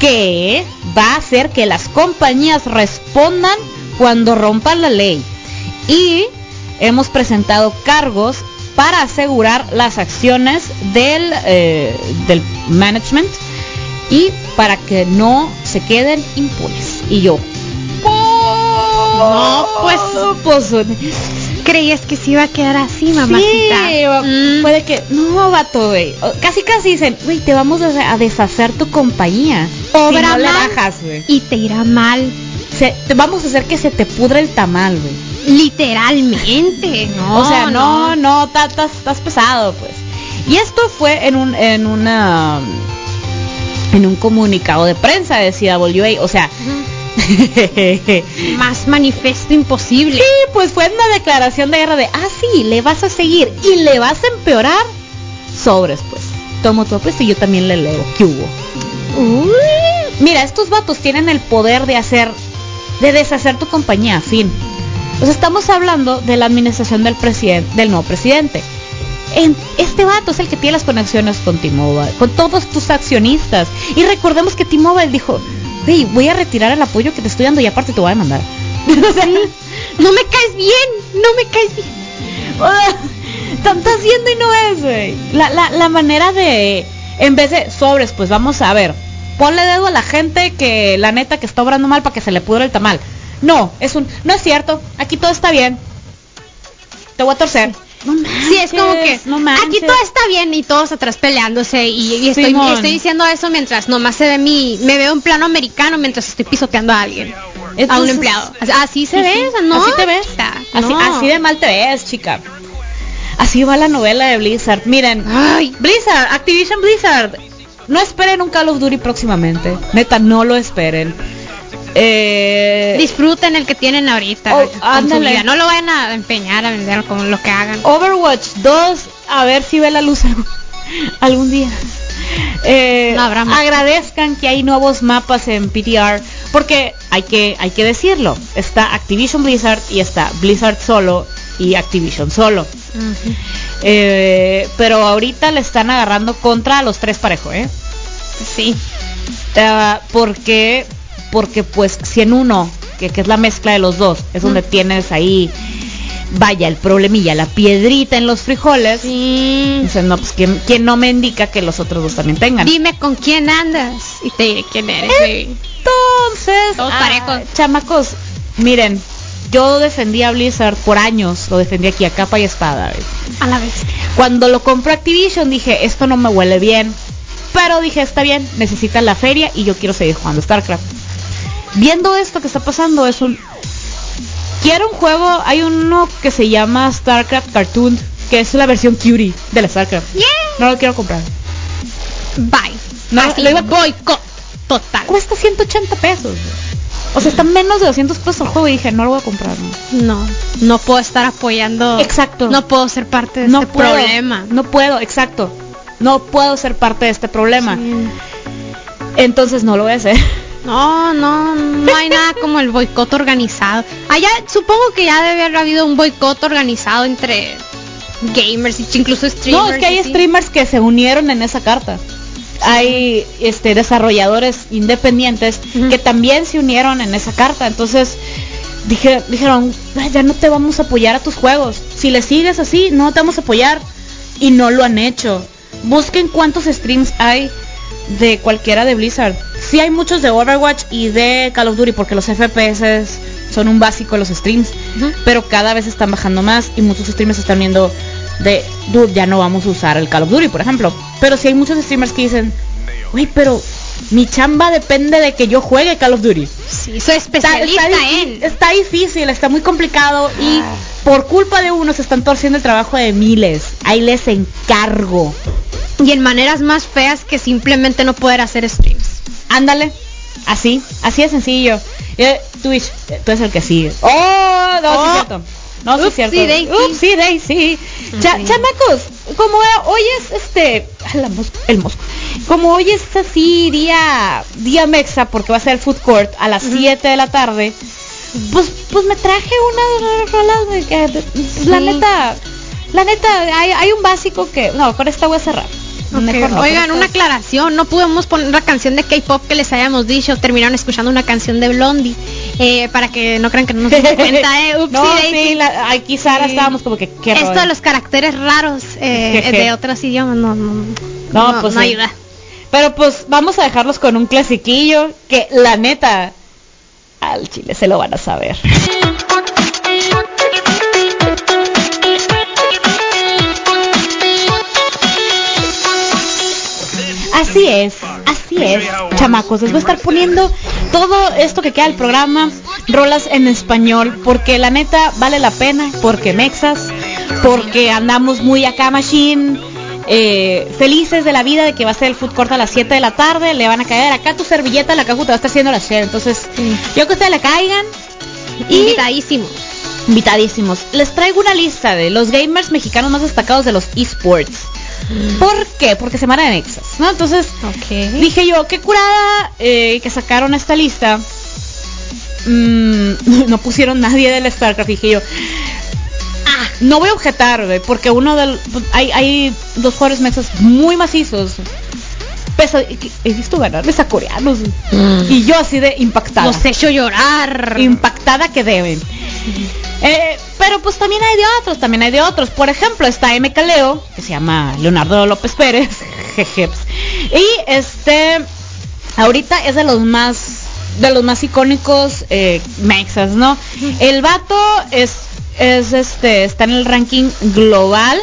que va a hacer que las compañías respondan cuando rompan la ley. Y hemos presentado cargos para asegurar las acciones del, eh, del management y para que no se queden impunes. Y yo, No, pues, pues creías que se iba a quedar así, mamacita. Sí, va- Mm. puede que. No, vato, güey. Casi, casi dicen, güey, te vamos a, deshacer tu compañía. Obra si no mal. bajas. Y te irá mal. Se- te vamos a hacer que se te pudre el tamal, güey. Literalmente. No, o sea, no, no, estás pesado, pues. Y esto fue en un, en una, en un comunicado de prensa de CWA, o sea. (laughs) Más manifiesto imposible. Sí, pues fue una declaración de guerra de, ah, sí, le vas a seguir y le vas a empeorar. Sobres, pues. Tomo tu y yo también le leo. ¿Qué hubo? Uy. Mira, estos vatos tienen el poder de hacer, de deshacer tu compañía, fin. Sea, estamos hablando de la administración del nuevo presidente. En- este vato es el que tiene las conexiones con T-Mobile, con todos tus accionistas. Y recordemos que T-Mobile dijo, hey, voy a retirar el apoyo que te estoy dando y aparte te voy a demandar. (laughs) O sea, No me caes bien, no me caes bien. (laughs) Estás haciendo y no es, güey. La, la, la manera de, en vez de sobres, pues vamos a ver, ponle dedo a la gente que la neta que está obrando mal para que se le pudra el tamal. No, es un, no es cierto, aquí todo está bien. Te voy a torcer. No Sí, es como que no aquí todo está bien y todos atrás peleándose y, y estoy, diciendo eso mientras nomás se ve mi, me veo en plano americano mientras estoy pisoteando a alguien, a un empleado. Así, se ve, no. Así te ves. chica, Así, no. así de mal te ves, chica. Así va la novela de Blizzard. Miren, Ay, Blizzard, Activision Blizzard. No esperen un Call of Duty próximamente. Neta, no lo esperen. Eh, disfruten el que tienen ahorita. Oh, con su vida. No lo vayan a empeñar a vender como lo que hagan. Overwatch 2, a ver si ve la luz algún, (laughs) algún día. Eh, No agradezcan que hay nuevos mapas en PTR, porque hay que, hay que decirlo, está Activision Blizzard y está Blizzard solo y Activision solo. Eh, pero ahorita le están agarrando contra los tres parejo, ¿eh? Sí. Ah, porque, porque pues si en uno, que, que es la mezcla de los dos, es donde tienes ahí, vaya, el problemilla, la piedrita en los frijoles, Sí. Dicen, no, pues ¿quién, quién no me indica que los otros dos también tengan. Dime con quién andas y te diré quién eres. Entonces, Todos ah, chamacos, miren, yo defendí a Blizzard por años, lo defendí aquí a capa y espada. ¿ves? A la vez. Cuando lo compró Activision dije, esto no me huele bien. Pero dije, está bien, necesitan la feria y yo quiero seguir jugando StarCraft. Viendo esto que está pasando, es un... Quiero un juego, hay uno que se llama StarCraft Cartoon, que es la versión cutie de la StarCraft. Yeah. No lo quiero comprar. Bye. No, Así, lo iba- boicot total. Cuesta 180 pesos. O sea, está menos de 200 pesos el juego y dije, no lo voy a comprar. no. No, no puedo estar apoyando. Exacto. No puedo ser parte de no este puedo, problema. No puedo, exacto. No puedo ser parte de este problema. Sí. Entonces no lo voy a hacer. No, no, no hay nada como el boicot organizado. Allá supongo que ya debe haber habido un boicot organizado entre gamers y incluso streamers. No, es que hay streamers que se unieron en esa carta. Hay este desarrolladores independientes que también se unieron en esa carta. Entonces dije, dijeron, "Ay, ya no te vamos a apoyar a tus juegos. Si le sigues así, no te vamos a apoyar. Y no lo han hecho. Busquen cuántos streams hay de cualquiera de Blizzard. Sí hay muchos de Overwatch y de Call of Duty porque los FPS son un básico de los streams pero cada vez están bajando más y muchos streamers están viendo de, dude, ya no vamos a usar el Call of Duty, por ejemplo. Pero si hay muchos streamers que dicen, güey, pero mi chamba depende de que yo juegue Call of Duty. Sí, soy Está, especialista está difí- en. está difícil, está muy complicado y Ah. por culpa de uno se están torciendo el trabajo de miles. Ahí les encargo. Y en maneras más feas que simplemente no poder hacer streams. Ándale. Así, así de sencillo. Eh, Twitch, eh, tú eres el que sigue. Oh, no, sí Oh. es cierto. No, sí es cierto. Daisy. Upsi, Daisy. Cha- Sí. chamacos, como hoy es este, ah, la el mosco. Como hoy es así día día mexa porque va a ser el food court a las 7 de la tarde. Pues pues me traje unas rolas de que pues, la Sí. neta la neta hay, hay un básico que no, con esta voy a cerrar. Ok, Mejor no, Oigan, una aclaración, no pudimos poner la canción de K-pop que les habíamos dicho, terminaron escuchando una canción de Blondie, eh, para que no crean que no nos dimos (laughs) cuenta, eh, upsi no, sí, la, aquí Sara Sí. estábamos como que qué Esto rollo. de los caracteres raros eh, (laughs) de otros idiomas no, no, No, pues no sí. ayuda. Pero pues vamos a dejarlos con un clasiquillo que la neta al chile se lo van a saber. (laughs) Así es, así es, chamacos. Les voy a estar poniendo todo esto que queda del programa, rolas en español, porque la neta vale la pena, porque mexas, porque andamos muy acá machine, eh, felices de la vida de que va a ser el food court a las 7 de la tarde, le van a caer acá tu servilleta, la cajuta va a estar haciendo la share. Entonces, Sí. yo que ustedes le caigan y Invitadísimos. invitadísimos. Les traigo una lista de los gamers mexicanos más destacados de los esports. ¿Por qué? Porque semana de Nexas, ¿no? Entonces, dije yo, qué curada eh, que sacaron esta lista. Mm, (laughs) no pusieron nadie del StarCraft, dije yo. Ah, no voy a objetar, güey, porque uno del hay, hay dos jugadores mexas muy macizos. Pesa- he visto ganarles a coreanos. güey. Y yo así de impactada. Los he hecho llorar. impactada que deben. Eh, pero pues también hay de otros, también hay de otros. Por ejemplo, está M. Caleo, que se llama Leonardo López Pérez. (laughs) jeje. y este, ahorita es de los más, de los más icónicos eh, mexas, ¿no? El vato es, es este, está en el ranking global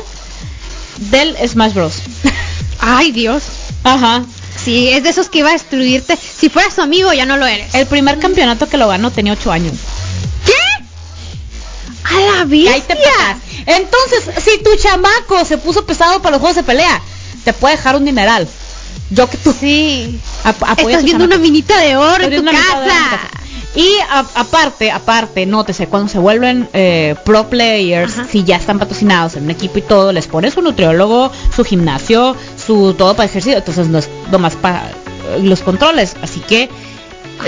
del Smash Bros. (laughs) Ay, Dios. Ajá. Sí, es de esos que iba a destruirte. Si fueras su amigo, ya no lo eres. El primer campeonato que lo ganó tenía 8 años. A la Y ahí te bestia. Entonces, si tu chamaco se puso pesado para los juegos de pelea, te puede dejar un dineral. Yo que tú Sí. Estás viendo una minita de oro en tu una de casa. Y a- aparte, aparte, nótese, cuando se vuelven eh, pro players, Ajá. si ya están patrocinados en un equipo y todo, les pones su nutriólogo, su gimnasio, su todo para ejercicio, entonces no es nomás para eh, los controles. Así que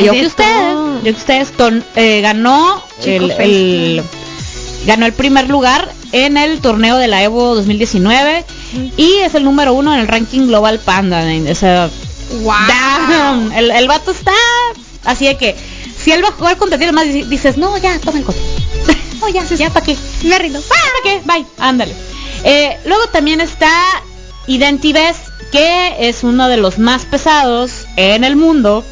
yo que ustedes, todo. yo que ustedes, ganó Chico el, Face. el ganó el primer lugar en el torneo de la Evo 2019 y es el número uno en el ranking global Panda. O sea, Wow. el, el vato está así de que si él va a jugar contra ti, más dices, no, ya, toma el control. (laughs) no, ya, ya, ¿para qué? Me rindo. ¿Para qué? Bye, ándale. Eh, luego también está Identives, que es uno de los más pesados en el mundo.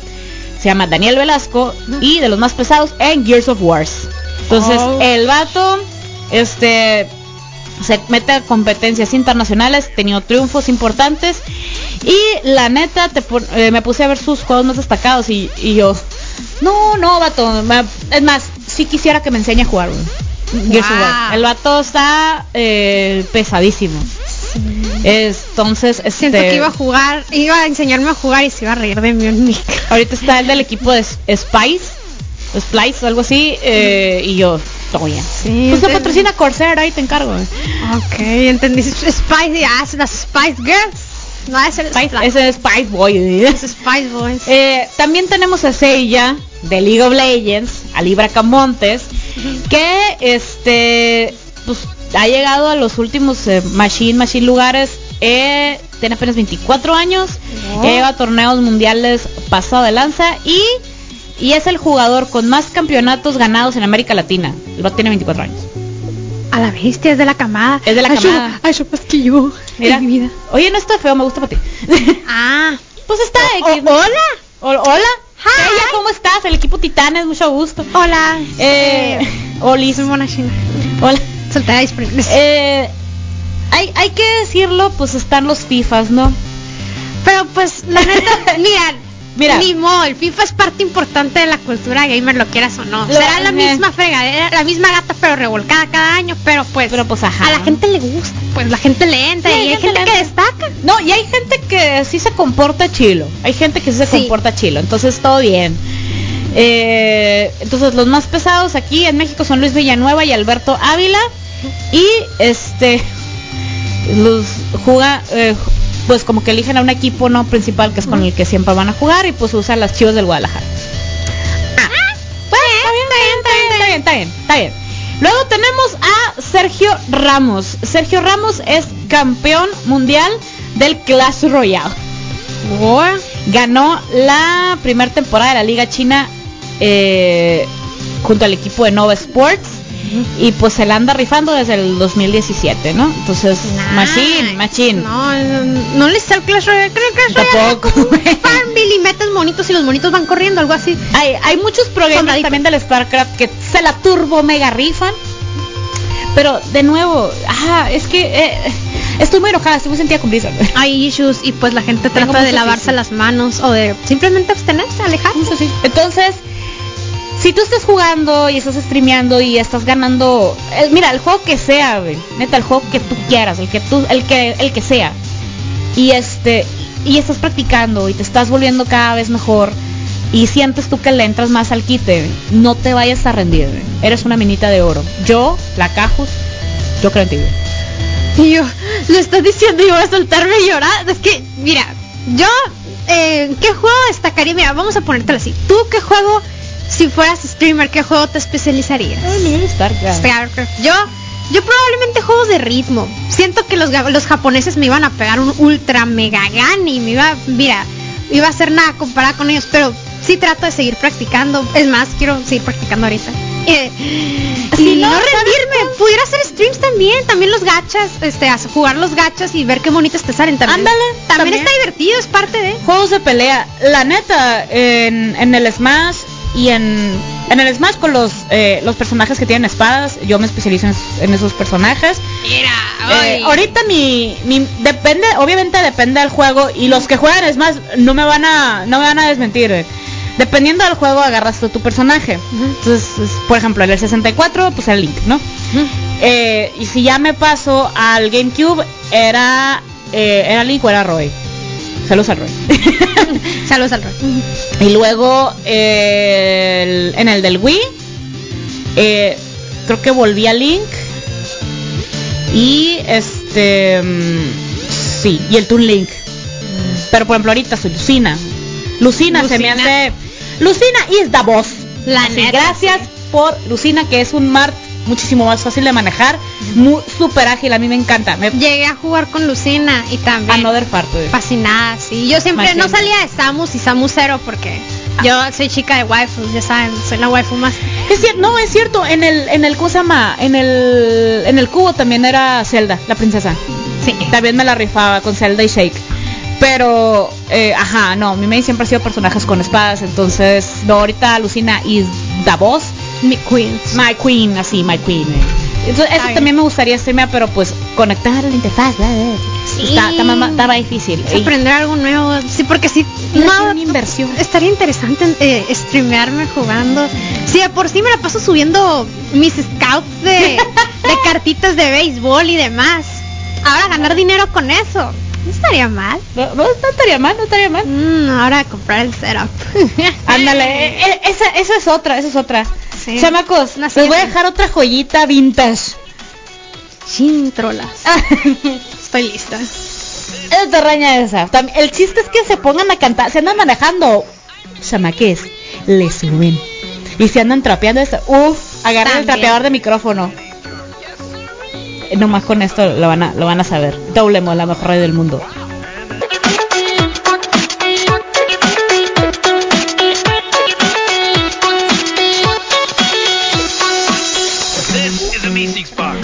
Se llama Daniel Velasco y de los más pesados en Gears of Wars. Entonces, Oh. el vato, este, se mete a competencias internacionales, tenido triunfos importantes y la neta te eh, me puse a ver sus juegos más destacados y, y yo, no, no, vato, me- es más, sí quisiera que me enseñe a jugar. Wow. El vato está eh, pesadísimo. Es- Entonces, este, Siento que iba a jugar, iba a enseñarme a jugar y se iba a reír de mí ahorita está el del equipo de Spice, Splice, algo así, eh, y yo, todo bien. Sí, Pues se patrocina Corsair, ahí te encargo. eh. Ok, entendí. Spice, ah, es las Spice Girls. No, es el Spice, es Spice Boy. es Spice Boys. Eh, también tenemos a Seiya de League of Legends, a Libra Camontes, que este pues ha llegado a los últimos eh, Machine Machine lugares. eh, tiene apenas 24 años, Oh. ya lleva a torneos mundiales pasado de lanza y, y es el jugador con más campeonatos ganados en América Latina. El vato tiene 24 años. A la bestia, es de la camada. Es de la Ay, yo- camada. Ay, yo más que yo. Mira, mi vida. oye, no está feo, me gusta para ti. (laughs) Ah. pues está X. hola. O- hola. Hi. ¿cómo estás? El equipo Titanes, mucho gusto. Hola. Eh, Olis. soy mona china. Hola. Soltera. Eh, hay, hay que decirlo, pues están los FIFAs, ¿no? Pero pues, la neta, (laughs) mira, Mira. ni modo, el FIFA es parte importante de la cultura gamer, lo quieras o no. Lo- Será la misma fregadera, la misma gata, pero revolcada cada año, pero pues, Pero pues ajá. a la gente le gusta, pues la gente le entra Sí, y hay gente que destaca. No, y hay gente que sí se comporta chilo. Hay gente que sí se Sí. comporta chilo. Entonces todo bien. Eh, entonces los más pesados aquí en México son Luis Villanueva y Alberto Ávila. Y este (laughs) los juega eh, pues como que eligen a un equipo no principal que es con el que siempre van a jugar y pues usan las chivas del Guadalajara. Ah, bueno, está bien, está bien, está bien, está bien, está bien, está bien. Luego tenemos a Sergio Ramos. Sergio Ramos es campeón mundial del Clash Royale. Ganó la primera temporada de la Liga China eh, junto al equipo de Nova Sports. Y pues se la anda rifando desde el 2017, ¿no? Entonces, machine, machine. No, no, no le está el Clash Royale, Clash Royale es Tampoco. (laughs) Farmville y metes monitos y los monitos van corriendo, algo así. Hay, hay muchos programas también del StarCraft que se la turbo mega rifan. Pero de nuevo, ah, es que eh, estoy muy enojada, estoy muy sentida con Blizzard. Hay issues y pues la gente trata de lavarse las manos o de simplemente abstenerse, alejarse. Entonces, si tú estás jugando y estás streameando y estás ganando, eh, mira, el juego que sea, neta, el juego que tú quieras, el que tú, el que, el que sea, y este, y estás practicando y te estás volviendo cada vez mejor y sientes tú que le entras más al quite, no te vayas a rendir, güey. eres una minita de oro. Yo, la Cajus, yo creo en ti. Y yo, lo estás diciendo y voy a soltarme y llorar. Es que, mira, yo, eh, ¿qué juego destacaría? Mira, vamos a ponértelo así. ¿Tú qué juego, si fueras streamer, qué juego te especializarías? StarCraft. StarCraft. Yo, yo probablemente juegos de ritmo. Siento que los, los japoneses me iban a pegar un ultra mega gan y me iba, mira, iba a hacer nada comparado con ellos, pero sí trato de seguir practicando. Es más, quiero seguir practicando ahorita. Eh, y no, no, ¿sabes rendirme. Pudiera hacer streams también, también los gachas, este, jugar los gachas y ver qué bonitos te salen también. Ándale, también, también. está divertido, es parte de. Juegos de pelea, la neta, en, en el Smash y en, en el Smash con los, eh, los personajes que tienen espadas, yo me especializo en, en esos personajes. Mira, Eh, ahorita mi, mi depende, obviamente depende del juego y los que juegan Smash no me van a no me van a desmentir. eh. Dependiendo del juego agarras tú tu personaje. Entonces, es- por ejemplo, en el 64 pues el Link, ¿no? Eh, y si ya me paso al GameCube era eh, era Link o era Roy. Saludos a Roy. Saludos al rock. (laughs) Y luego eh, el- en el del Wii, eh, creo que volví a Link. Y este. mm, sí, y el Toon Link. Pero por ejemplo, ahorita soy Lucina. Lucina, se me hace. Lucina is the boss. La Así, neta, gracias sí. por Lucina, que es un Mart muchísimo más fácil de manejar, muy súper ágil, a mí me encanta. Me Llegué a jugar con Lucina y también Another part, fascinada, sí. Yo siempre no salía de Samus y Samus Zero porque yo soy chica de waifus, ya saben, soy la waifu más. Es cierto, no, es cierto, en el, en el, ¿cómo se llama? En el, en el cubo también era Zelda, la princesa. Sí. También me la rifaba con Zelda y Shake. Pero, eh, ajá, no, mi main siempre ha sido personajes con espadas, entonces, no, ahorita alucina y Davos, Mi queen. My Queen, así, My Queen. Entonces, eso también me gustaría streamear, pero pues conectar la interfaz, Sí. está, estaba difícil. Es aprender algo nuevo. Sí, porque sí. No, una inversión. estaría interesante eh, streamearme jugando. Sí, de por sí me la paso subiendo mis scouts de, de (laughs) cartitas de béisbol y demás. Ahora ganar dinero con eso. No estaría mal. No, no, no estaría mal, no estaría mal. Mm, ahora comprar el setup. Ándale, (laughs) eh, eh, esa, esa es otra, esa es otra. Chamacos, les voy a dejar otra joyita vintage. Chin, trolas. (laughs) Estoy lista. Es raña esa. El chiste es que se pongan a cantar, se andan manejando, chamaques, le suben. Y se andan trapeando esta, uff, agarren el trapeador de micrófono. Eh, Nomás con esto lo van a, lo van a saber. Doblemos la mejor radio del mundo.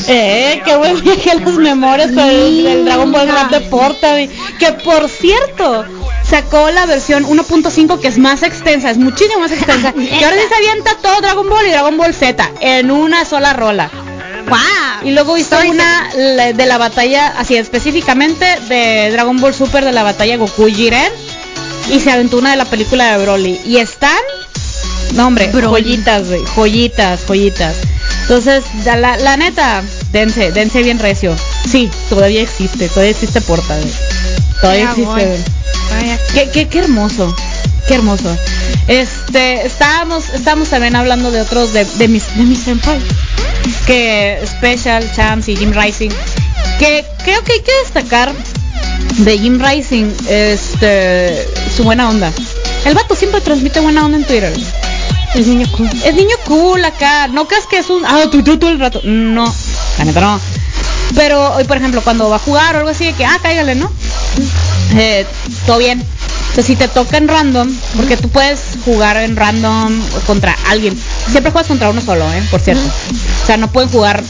Eh, qué buen viaje a las memorias con el, del Dragon Ball Rap de Porta. Que por cierto, sacó la versión 1.5 que es más extensa, es muchísimo más extensa. (laughs) que ahora sí se avienta todo Dragon Ball y Dragon Ball Z en una sola rola. ¡Wow! Y luego hizo una de la batalla, así específicamente de Dragon Ball Super de la batalla Goku y Jiren. Y se aventó una de la película de Broly. Y están, no hombre, joyitas, güey, joyitas, joyitas. Entonces, la, la neta, dense, dense bien recio. Sí, todavía existe, todavía existe Porta, güey. Todavía existe. Qué, qué, qué hermoso, qué hermoso. Este, estábamos, estábamos también hablando de otros de, de mis, de mis senpai. Que Special, Champs y Jim Rising. Que creo que hay que destacar de Jim Rising, este, su buena onda. El vato siempre transmite buena onda en Twitter. El niño cool. Es niño cool acá. No creas que es un. Ah, tú, tú, todo el rato. No, la neta no. Pero hoy, por ejemplo, cuando va a jugar o algo así, de que, ah, cáigale, ¿no? Eh, todo bien. Entonces, si te toca en random, porque tú puedes jugar en random contra alguien. Siempre juegas contra uno solo, ¿eh? Por cierto. O sea, no pueden jugar.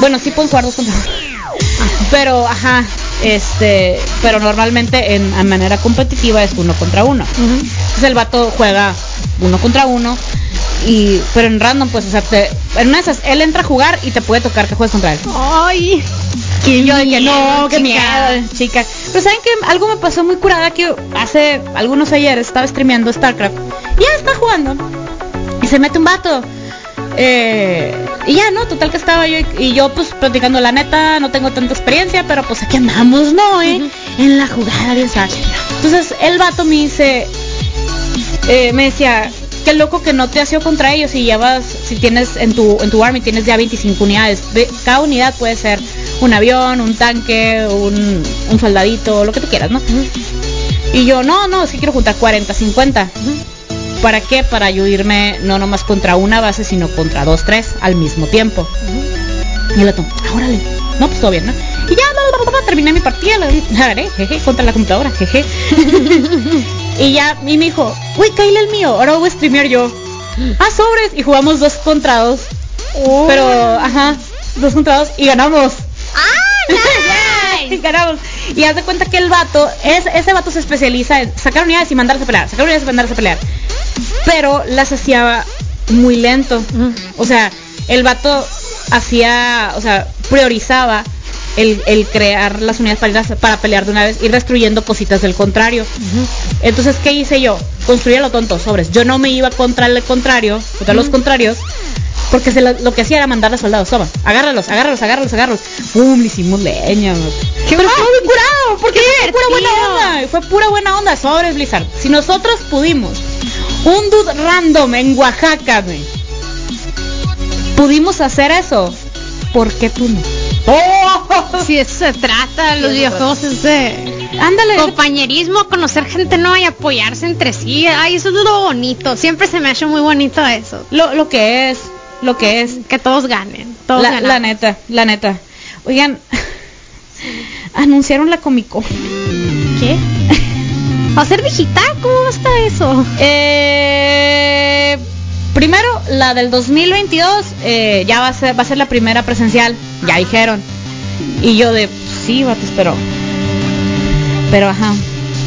Bueno, sí pueden jugar dos contra uno. Pero, ajá, este, pero normalmente en a manera competitiva es uno contra uno. Entonces el vato juega uno contra uno y pero en random pues o sea, te- en una de esas él entra a jugar y te puede tocar que juegues contra él. Ay. Y yo que no, qué miedo, chica. Pero saben que algo me pasó muy curada que hace algunos ayeres estaba streameando StarCraft. Y ya está jugando. Y se mete un vato. Eh, y ya, ¿no? Total que estaba yo y, yo pues platicando la neta, no tengo tanta experiencia, pero pues aquí andamos, ¿no? Eh? En la jugada, bien. Entonces el vato me dice, eh, me decía, qué loco que no te has ido contra ellos si llevas, si tienes en tu, en tu army tienes ya 25 unidades. Cada unidad puede ser un avión, un tanque, un, un soldadito, lo que tú quieras, ¿no? Y yo, no, no, es que quiero juntar 40, 50. ¿Para qué? Para yo irme no nomás contra una base, sino contra dos, tres al mismo tiempo. Y el otro, ah, órale. No, pues todo bien, ¿no? Y ya, bla, terminé mi partida, la, la jeje, contra la computadora, jeje. (laughs) y ya, y me dijo, uy, Kyle el mío, ahora voy a streamear yo. Ah, sobres, y jugamos dos contra dos. Pero, ajá, dos contra dos, y ganamos. ¡Ah, (laughs) Y ganamos. Y haz de cuenta que el vato, es, ese vato se especializa en sacar unidades y mandarse a pelear, sacar unidades y mandarse a pelear. Pero las hacía muy lento. O sea, el vato hacía, o sea, priorizaba el, el crear las unidades para, a- pelear de una vez, ir destruyendo cositas del contrario. Entonces, ¿qué hice yo? Construía lo tonto, sobres. Yo no me iba contra el contrario, contra los contrarios, porque se lo, lo que hacía era mandarle soldados, toma, agárralos, agárralos, agárralos, agárralos. ¡Pum! Le hicimos leña. ¡Qué Pero fue muy curado, porque fue pura buena onda. Fue pura buena onda, sobres Blizzard. Si nosotros pudimos, un dude random en Oaxaca, güey, pudimos hacer eso, ¿por qué tú no? ¡Oh! Si eso se trata, los videojuegos es de Ándale, compañerismo, conocer gente nueva y apoyarse entre sí. Ay, eso es lo bonito. Siempre se me ha hecho muy bonito eso. lo, lo que es, lo que es. Que todos ganen. Todos La, la neta, la neta. Oigan, (laughs) anunciaron la Comic Con. ¿Qué? (laughs) ¿Va a ser digital? ¿Cómo va a estar eso? Eh, primero, la del 2022 eh, ya va a ser va a ser la primera presencial, ya dijeron. Y yo de sí, vatos, pero pero ajá.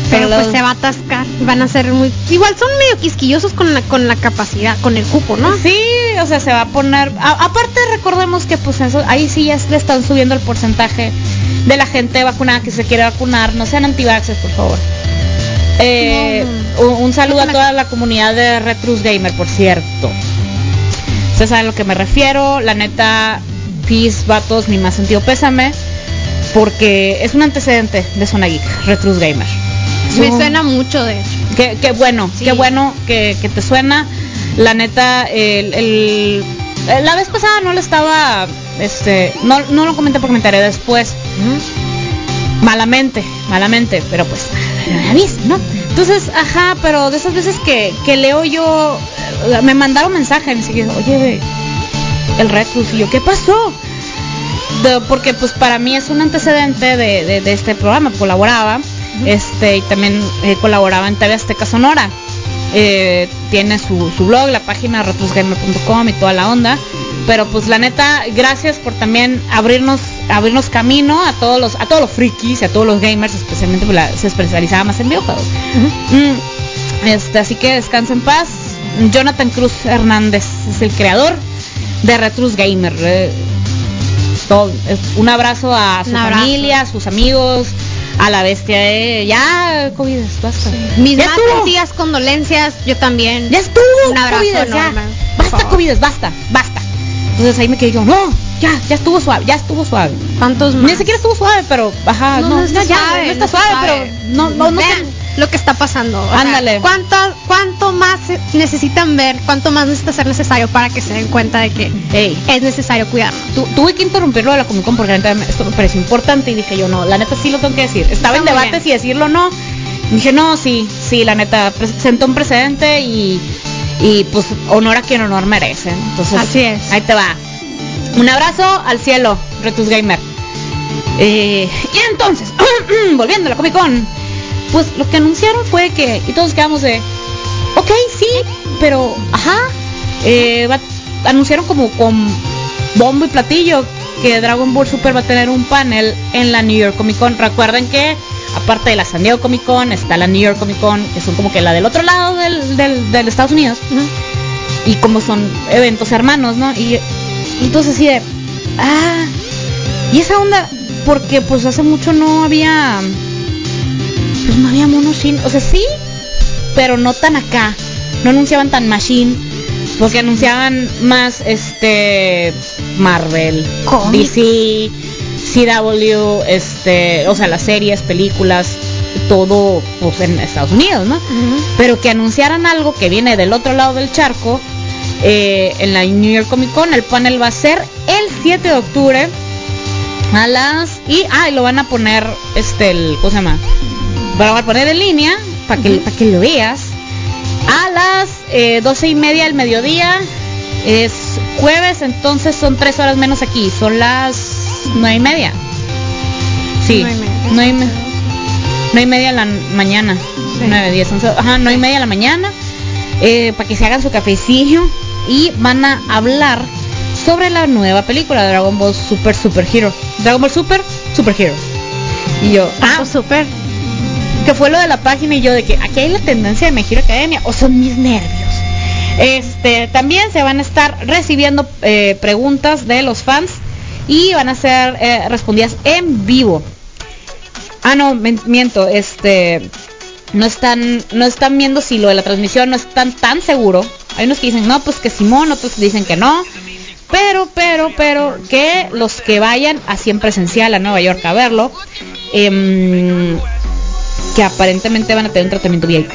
Pero luego- pues se va a atascar. Van a ser muy... Igual son medio quisquillosos con la, con la capacidad, con el cupo, ¿no? Sí, o sea, se va a poner. a- aparte, recordemos que pues eso, ahí sí ya le están subiendo el porcentaje de la gente vacunada que se quiere vacunar. No sean antivaxes, por favor. Eh, un, un saludo a toda la comunidad de Retrus Gamer, por cierto. Ustedes saben a lo que me refiero. La neta, peace, vatos, mi más sentido pésame. Porque es un antecedente de Zona Geek, Retrus Gamer. Me suena mucho, de hecho. Qué, qué bueno, Sí. qué bueno que, que te suena. La neta, el, el- eh, la vez pasada no lo estaba, este, no, no lo comenté por comentaré después. Malamente, malamente, pero pues, me aviso, ¿no? Entonces, ajá, pero de esas veces que, que leo yo, eh, me mandaron mensajes, y dije, oye, el Retus, y yo, ¿qué pasó? De- porque pues para mí es un antecedente de, de- de este programa, colaboraba, este, y también eh, colaboraba en TV Azteca Sonora. Eh, tiene su, su blog, la página retrosgamer.com y toda la onda. Pero pues la neta, gracias por también abrirnos, abrirnos camino a todos los, a todos los frikis y a todos los gamers, especialmente la- se especializaba más en videojuegos. Mm, este, así que descansa en paz. Jonathan Cruz Hernández es el creador de Retrus Gamer. eh, todo. Es- Un abrazo a su Un abrazo. familia, a sus amigos, a la bestia de ya COVID, basta. Mis ya más sentidas condolencias, yo también. ya estuvo, Un abrazo COVID, ya. enorme, por Basta. COVID, basta, basta. Entonces ahí me quedé yo, no, ya, ya estuvo suave, ya estuvo suave. ¿Cuántos más? Ni siquiera estuvo suave, pero ajá, no, no, no está ya, suave, no está no suave, está pero no, no, no. Lo que está pasando. o sea, Ándale. ¿cuánto, ¿Cuánto más necesitan ver? ¿Cuánto más necesita ser necesario para que se den cuenta de que es necesario cuidarnos? Tu- tuve que interrumpirlo de la Comic Con porque la neta esto me pareció importante y dije yo no, la neta sí lo tengo que decir. Estaba Está en debate si decirlo o no. Dije no, sí, sí, la neta presentó un precedente y, y pues honor a quien honor merece. Entonces, Así es. Ahí te va. Un abrazo al cielo, Retus Gamer. Eh, y entonces, (clears throat) volviendo a la Comic Con, pues lo que anunciaron fue que, y todos quedamos de, ok, sí, pero, ajá, eh, va- anunciaron como con bombo y platillo que Dragon Ball Super va a tener un panel en la New York Comic Con. Recuerden que, aparte de la San Diego Comic Con, está la New York Comic Con, que son como que la del otro lado del, del, del Estados Unidos y como son eventos hermanos, ¿no? Y, y entonces sí de, ah, y esa onda, porque pues hace mucho no había, pues no había monos chinos, o sea, sí, pero no tan acá, no anunciaban tan machine, porque anunciaban más, este, Marvel. DC, CW, este, o sea, las series, películas, todo, pues en Estados Unidos, ¿no? pero que anunciaran algo que viene del otro lado del charco eh, en la New York Comic Con el panel va a ser el 7 de octubre a las y ah y lo van a poner este el ¿cómo se llama? Van a poner en línea para que para que lo veas a las eh, 12 y media del mediodía es jueves entonces son tres horas menos aquí son las nueve y media sí Nueve y media. nueve y me- nueve y media la mañana Sí. 9, 10, 11, ajá, 9 y media la mañana, eh, para que se hagan su cafecillo y van a hablar sobre la nueva película de Dragon Ball Super Super Hero. Dragon Ball Super Super Hero. Y yo, ah, súper. Que fue lo de la página y yo de que aquí hay la tendencia de My Hero Academia o son mis nervios. Este, también se van a estar recibiendo eh, preguntas de los fans y van a ser eh, respondidas en vivo. Ah, no, miento, este no están no están viendo si lo de la transmisión no están tan seguro. Hay unos que dicen, "No, pues que Simón", otros dicen que no. Pero, pero, pero, que los que vayan así en presencial a Nueva York a verlo, em, que aparentemente van a tener un tratamiento VIP.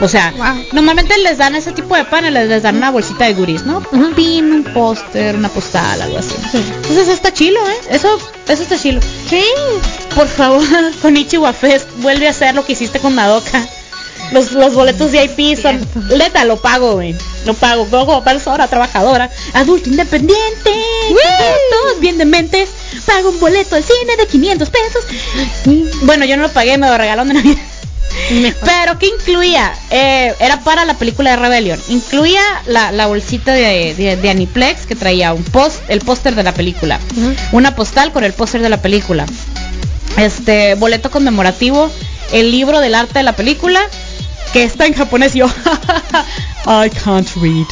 O sea, Wow. normalmente les dan ese tipo de paneles, les dan una bolsita de goodies, ¿no? Un pin, un póster, una postal, algo así. Sí. Entonces eso está chilo, ¿eh? Eso, eso está chilo. Sí. Por favor, (laughs) con Ichiwa Fest, vuelve a hacer lo que hiciste con Madoka. Los, los boletos VIP son. Neta, lo pago, güey. Lo pago. Luego persona trabajadora, adulto independiente. Todos bien dementes. Pago un boleto de cine de 500 pesos. Bueno, yo no lo pagué, me lo regalaron de Navidad. Mejor. Pero ¿qué incluía? Eh, era para la película de Rebellion. Incluía la, la bolsita de, de, de Aniplex que traía un post, el póster de la película. Una postal con el póster de la película. Este boleto conmemorativo, el libro del arte de la película, que está en japonés. Yo, (laughs) I can't read.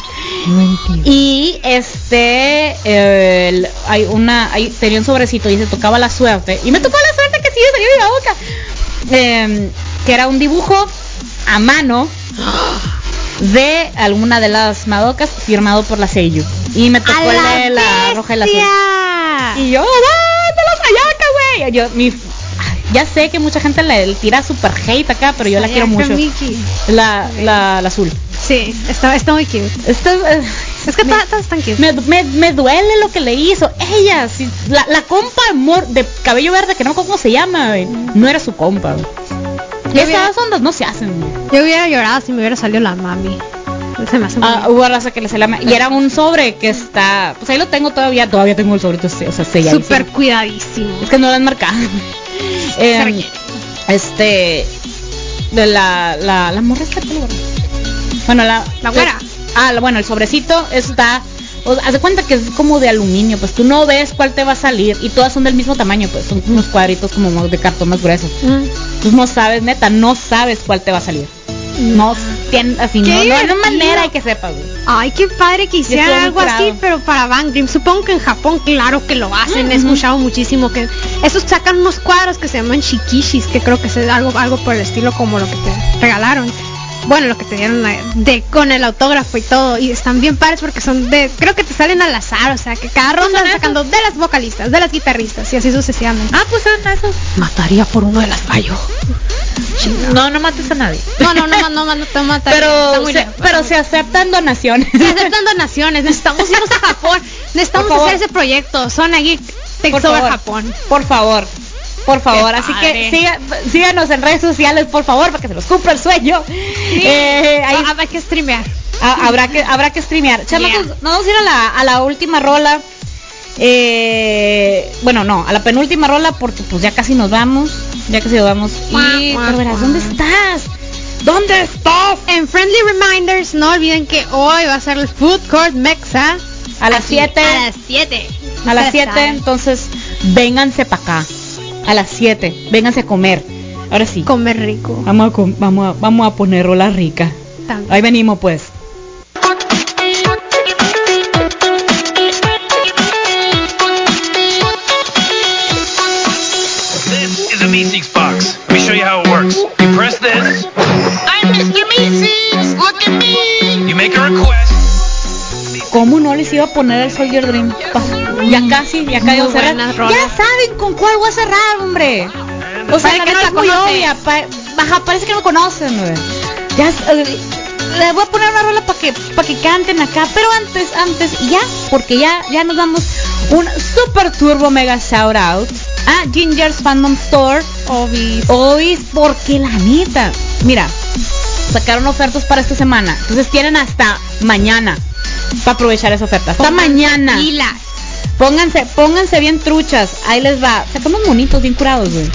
Y este, eh, el- hay una, hay, tenía un sobrecito y se tocaba la suerte. Y me tocó la suerte que sí salió de la boca. Eh, que era un dibujo a mano de alguna de las Madocas firmado por la Seiyu. Y me tocó ¡A el la de la roja y la azul. bestia! Y yo, ¡ah, de la Sayaka, güey! Yo, mi, ya sé que mucha gente le, tira super hate acá, pero yo la quiero mucho. La, la, la azul. Sí, está, está muy cute. Eh, Es que me- todas están cute. me, me, me duele lo que le hizo. Ella, sí, la, la compa amor de cabello verde, que no me acuerdo cómo se llama, no era su compa. hubiera- Esas ondas no se hacen. Yo hubiera llorado si me hubiera salido la mami. Se me hace Ah, hubo raza que le salió ma- y era un sobre que está, pues ahí lo tengo todavía, todavía tengo el sobre, o sea, selladísimo. súper cuidadísimo. Es que no lo han marcado. Eh, este de la la la morra está. Bueno, la La güera. Ah, bueno, el sobrecito está o- haz de cuenta que es como de aluminio, pues tú no ves cuál te va a salir y todas son del mismo tamaño, pues son unos cuadritos como de cartón más gruesos. Mm. Tú no sabes, neta, no sabes cuál te va a salir. No, tien- así, no, no, manera de que güey. Ay, qué padre que hicieran algo así, pero para Bang Dream. Supongo que en Japón, claro que lo hacen. He Ujú. escuchado muchísimo que esos sacan unos cuadros que se llaman shikishis, que creo que es algo, algo por el estilo como lo que te regalaron. Bueno, lo que te dieron de con el autógrafo y todo. Y están bien padres porque son de, creo que te salen al azar, o sea, que cada ronda son van sacando de las vocalistas, de las guitarristas y así sucesivamente. Ah, pues son esos. Mataría por uno de las fallo. No, no mates a nadie. No, no, no, no, no, no te mataría. Pero pero se aceptan donaciones. Se aceptan donaciones, necesitamos irnos a Japón, necesitamos hacer ese proyecto, Takes por over favor, Japón. Por favor. Por favor, así que siga- síganos en redes sociales, por favor, para que se nos cumpla el sueño. Eh, ahí Ah, hay que streamear. ha- habrá que habrá que streamear. Chamacos, Yeah. nos vamos a ir a la, a la última rola. Eh, bueno, no, a la penúltima rola porque pues ya casi nos vamos, ya casi nos vamos. Y verás, guau. ¿dónde estás? ¿Dónde estás? En Friendly Reminders, no olviden que hoy va a ser el Food Court Mexa. A las Aquí, 7. A las 7. A las 7, entonces vénganse para acá. A las 7, vénganse a comer. Ahora sí. Comer rico. Vamos a, com- vamos a, vamos a poner rola rica. También. Ahí venimos pues. This is a Meeseeks box. Let me show you how it works. You press this. I'm Mr. Meeseeks. Look at me. You make a request. ¿Cómo no les iba a poner el Soldier Dream? Pa- Ya casi, ya casi. Ya saben con cuál voy a cerrar, hombre. O sea, la que no es muy obvia. pa- Ajá, parece que no conocen, güey. Ya, eh, les voy a poner una rola para que, para que canten acá. Pero antes, antes, ya, porque ya, ya nos damos un super turbo mega shout out a Ginger's Fandom Store. Obis. Hoy porque la neta, mira, sacaron ofertas para esta semana. Entonces tienen hasta mañana para aprovechar esa oferta. Hasta mañana. Pilas. Pónganse, pónganse bien truchas. Ahí les va. Sacamos monitos bien curados, güey.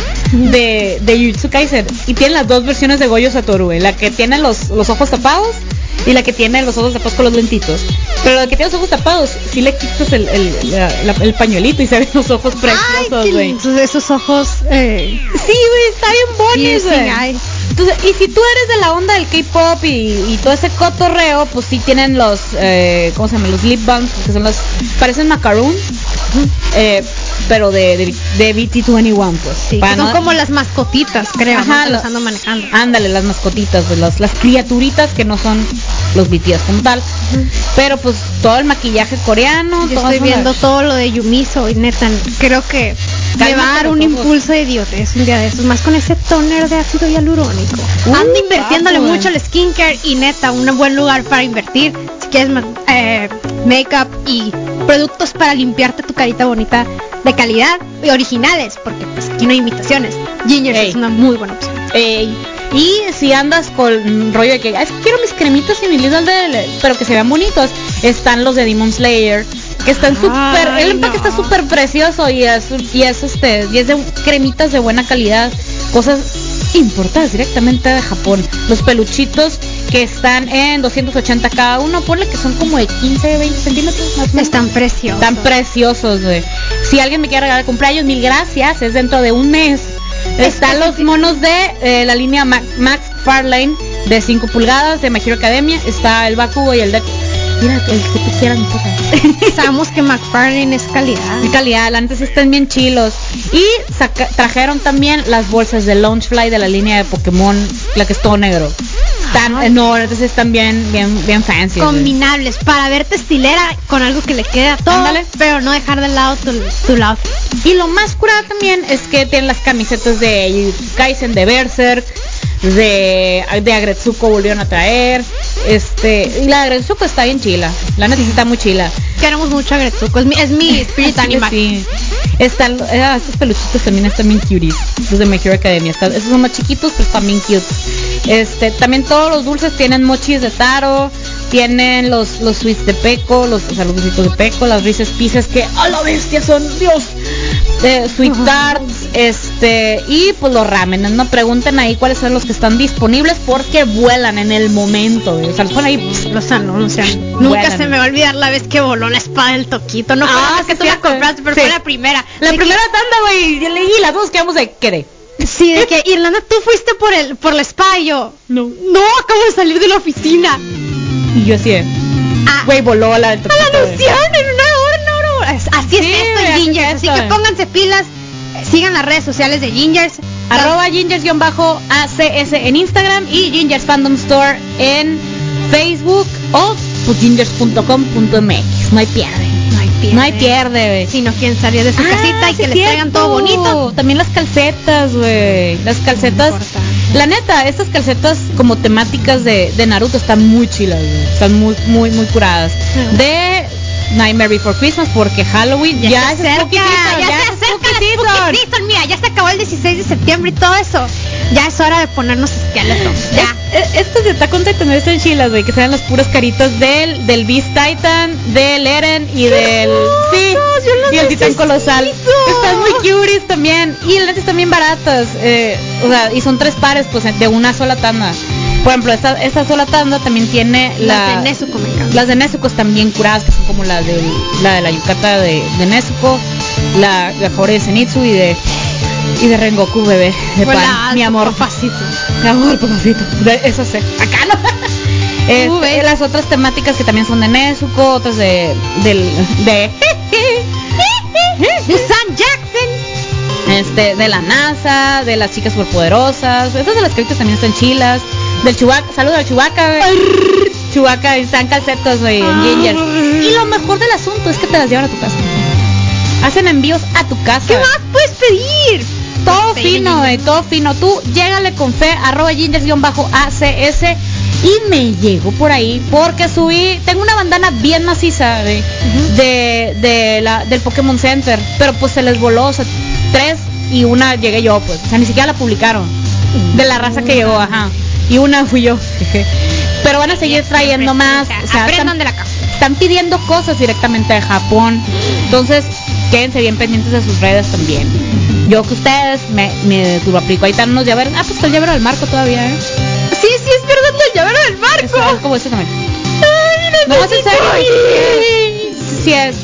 De, de Jujutsu Kaisen. Y tienen las dos versiones de Goyo Satoru, güey. La que tiene los, los ojos tapados y la que tiene los ojos tapados con los lentitos. Pero la que tiene los ojos tapados, si le quitas el, el, la- la- el pañuelito y se ven los ojos preciosos, güey. esos ojos. Eh, Sí, güey, está bien piercing güey. Entonces, y si tú eres de la onda del K-pop y, y todo ese cotorreo, pues sí tienen los, eh, ¿cómo se llaman? Los lip balms, que son los, parecen macaroons, eh, pero de, de, de BT21, pues. Sí, para que son no- como las mascotitas, creo. Ajá, ¿no? que los lo- ando manejando. Ándale, las mascotitas, de los- las criaturitas que no son los BTS como tal. Pero pues todo el maquillaje coreano, Yo estoy viendo todo lo de Yumiso y neta, creo que me va a dar un impulso de idiotez un día de esos, más con ese toner de ácido hialurónico. Uh, Ando invirtiéndole mucho al skincare y neta, un buen lugar para invertir. Si quieres eh, make-up y productos para limpiarte tu carita bonita de calidad y originales, porque pues aquí no hay imitaciones. Ginger es una muy buena opción. Ey, Y si andas con rollo de que "Ay, es que quiero mis cremitas y mis lisos de pero que se vean bonitos, están los de Demon Slayer, que están súper, el empaque no. está súper precioso y es, y es este, y es de cremitas de buena calidad, cosas importadas directamente de Japón. Los peluchitos que están en 280 cada uno, ponle que son como de 15, 20 centímetros más o menos. Están preciosos. Están preciosos, güey. Si alguien me quiere regalar de cumpleaños, mil gracias. Es dentro de un mes. Están los monos de eh, la línea Ma- Max Farlane de 5 pulgadas de My Hero Academia. Está el Bakugo y el Deku. Mira, el que mi cosa. (laughs) Sabemos que McFarlane es calidad. De calidad, sí están bien chilos. Y saca- trajeron también las bolsas de Launchfly de la línea de Pokémon, la que es todo negro. Están, Ay. no, entonces están bien, bien, bien fancy. Combinables para verte estilera con algo que le quede a todo, Ándale. pero no dejar de lado tu, tu lado. Y lo más curada también es que tienen las camisetas de Kaisen de Berserk, de, de Agretsuko volvieron a traer. Este, y la de Agretsuko está bien chila. La neta está muy chila. Queremos mucho a es mi, es mi (laughs) spirit animal. sí. Están, eh, estos peluchitos también están bien cuties. Los de My Hero Academia. Están- esos son más chiquitos, pero están bien cute. Este, también todos los dulces tienen mochis de taro. Tienen los, los sweets de peco, los, o sea, los dulcitos de peco, las Reese's Pieces que a la bestia son, Dios. Eh, sweet tarts, este, y pues los ramen, no pregunten ahí cuáles son los que están disponibles porque vuelan en el momento, güey. o sea, ahí, pss, Los anuncian. Nunca Vuelan. se me va a olvidar la vez que voló la espada del toquito. No Ah, la que tú la compraste, pero Sí. fue la primera. la De primera tanda, güey, y leí las dos quedamos de quedé. que- sí, de que Irlanda, tú fuiste por el por la espada y yo. No. No, acabo de salir de la oficina. Y yo así de, Ah, güey, voló la del la toquito, güey. anunciaron en una Es- Así Sí, es esto en Gingers. Así que pónganse pilas. Sigan las redes sociales de Gingers. Arroba gingers-acs en Instagram y Gingers Fandom Store en Facebook o pues gingers.com.mx. No hay pierde. No hay pierde. No hay pierde, güey. Si no quieren salir de su Ah, casita y sí que es les traigan todo bonito. También las calcetas, güey. Las calcetas. La neta, estas calcetas como temáticas de, de Naruto están muy chilas, güey. Están muy, muy, muy curadas. Sí. De Nightmare Before Christmas porque Halloween ya, Ya, es se acerca, Spooky Season, ya, se es acerca Spooky la Season. Spooky Season. Mira, ya se acabó el 16 de septiembre y todo eso. Ya es hora de ponernos esqueletos. Ya. Es- es- Estos de Attack on Titan están chilas, güey, que sean las puras caritas del, del Beast Titan, del Eren y del... Sí, y el Titán necesito. Colosal. Están muy cuties también. Y las bien baratas. eh, o sea, y son tres pares, pues, de una sola tanda. Por ejemplo, esta, esta sola tanda también tiene la... Las de Nezuko me encantan. Las de Nezuko están bien curadas, que son como la de la, de la Yukata de, de Nezuko, la, la de Zenitsu y de... Y de Rengoku, bebé. De pan, mi amor. papacito. Mi amor, papacito. De- Eso sé. Acá no. (laughs) Este, las otras temáticas que también son de Nezuko, otras de del de (laughs) Busan Jackson. este de la NASA, de las chicas superpoderosas. Estas de las caritas también están chilas. Del Chewbacca, saludos al Chewbacca, güey. Chewbacca están calcetas, güey, en Ginger. Y lo mejor del asunto es que te las llevan a tu casa. Hacen envíos a tu casa. ¿Qué más puedes pedir? Todo fino, güey, todo fino. Tú llégale con fe, arroba gingers-acs y me llegó por ahí porque subí, tengo una bandana bien maciza güey, de, de la, del Pokémon Center, pero pues se les voló, o sea, tres y una llegué yo, pues, o sea, ni siquiera la publicaron. De la raza que llegó, ajá. Y una fui yo. Pero van a seguir trayendo más. O sea, aprendan están- de la casa. están pidiendo cosas directamente de Japón. Entonces, quédense bien pendientes de sus redes también. Yo que ustedes me, me turbaplico. Ahí están unos llaveros. Ah, pues está el llavero del marco todavía, ¿eh? Sí, sí, es verdad, el llavero del Eso, barco. es como este también. Ay, No. Sí es.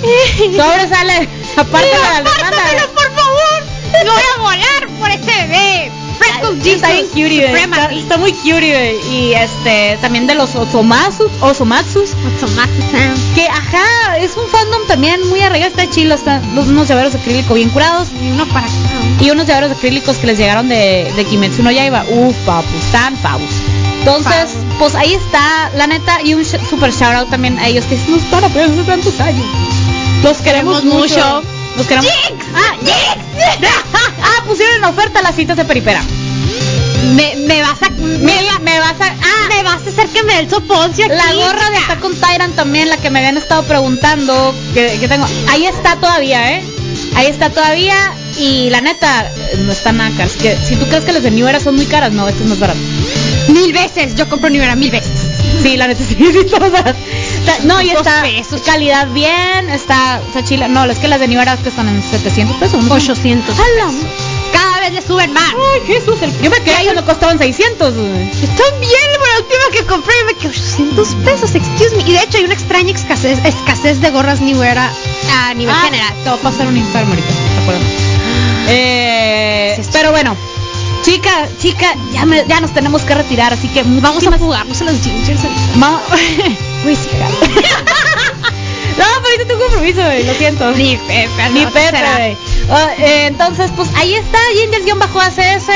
Sobre sale. Aparte de la demanda. Por favor. No voy a volar por ese bebé. Está bien cutie. Está, muy cutie. Y este, también de los Osomatsus, Osomatsus, Automatic que ajá, es un fandom también muy arreglado, está chilo, están los, unos llaveros de acrílico bien curados Y uno para y unos llaveros acrílicos que les llegaron de, de Kimetsu no Yaiba. Uf, papus, tan pavos. Entonces, pues ahí está, la neta, y un sh- super shout out también a ellos que nos están apoyando hace tantos años. Los queremos Queremos mucho. mucho. Los queremos. Ah, (laughs) ah, pusieron en oferta las citas de Peripera. Me, me vas a me, Me, vas a. Ah, me vas a hacer que me dé el soponcio aquí. La gorra de Attack on Tyrant también, la que me habían estado preguntando, que, que tengo. Ahí está todavía, ¿eh? Ahí está todavía y la neta, no está nada cara. Así que si tú crees que las de New Era son muy caras, no, este es más barato. Mil veces, yo compro Nivera mil veces. Sí, la necesito (laughs) todas. No, y está pesos. calidad bien, está, está chila. No, es que las de Nivera que están en 700 pesos. ¿no? 800. ¡Hala! Cada vez le suben más. Ay, Jesús, el- yo me quedé cuando costaban 600. güey. Están bien, la última que compré me quedó 800 pesos, excuse me. Y de hecho hay una extraña escasez, escasez de gorras New Era a nivel Ah, general. Te voy a pasar un Instagram ahorita, ¿te acuerdas? Eh, Sí, pero bueno, chica, chica, ya, me- ya nos tenemos que retirar, así que Vamos a jugarnos a los gingers. (laughs) Uy, (laughs) sí, no, pero ahorita tengo compromiso, güey, lo siento. Ni Pepe, Ni no, Pepe, güey. Ah, eh, entonces, pues ahí está, gingers-acs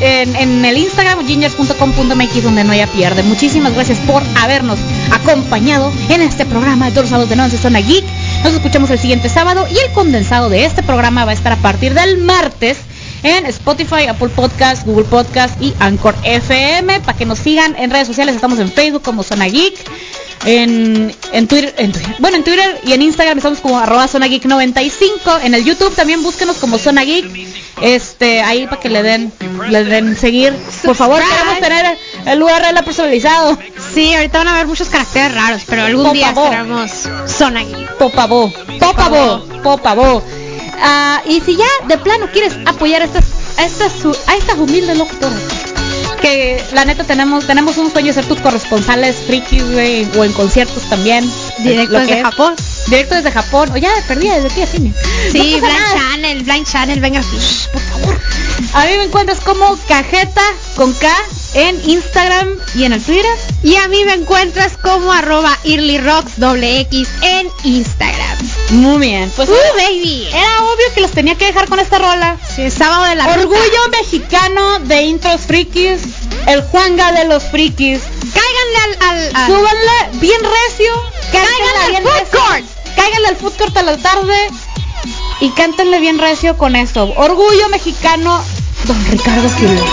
en, en el Instagram, gingers.com.mx, donde no haya pierde. Muchísimas gracias por habernos acompañado en este programa de todos los sábados de noche Zona Geek. Nos escuchamos el siguiente sábado y el condensado de este programa va a estar a partir del martes en Spotify, Apple Podcast, Google Podcast y Anchor FM. Para que nos sigan en redes sociales, estamos en Facebook como Zona Geek. En, en, Twitter, en Twitter- bueno, en Twitter y en Instagram estamos como arroba Zona Geek 95. En el YouTube también búsquenos como Zona Geek. Este, ahí para que le den, le den seguir. Por favor, queremos tener el URL personalizado. Sí, ahorita van a haber muchos caracteres raros, pero algún día seremos Zona Geek. Popabo, popabo, popabo. Ah, y si ya de plano quieres apoyar a estas, a estas, a estas humildes locutoras, que la neta tenemos, tenemos un sueño de ser tus corresponsales frikis, güey, o en conciertos también. Directo desde. Japón. Directo desde Japón, o ya perdí desde aquí a cine. Sí, No Blind nada. Channel, Blind Channel, venga por favor. A mí me encuentras como cajeta con K en Instagram y en el Twitter. Y a mí me encuentras como arroba earlyrocks doble X en Instagram. Muy bien, pues ¡Uh, baby! era obvio que los tenía que dejar con esta rola. Sí, sábado de la Orgullo mexicano de intros frikis, el Juanga de los frikis. Cáiganle al... al, al- Súbanle bien recio, Cáiganle al bien food recio. court. Cáiganle al food court a la tarde y cántenle bien recio con esto. Orgullo mexicano, don Ricardo Silva.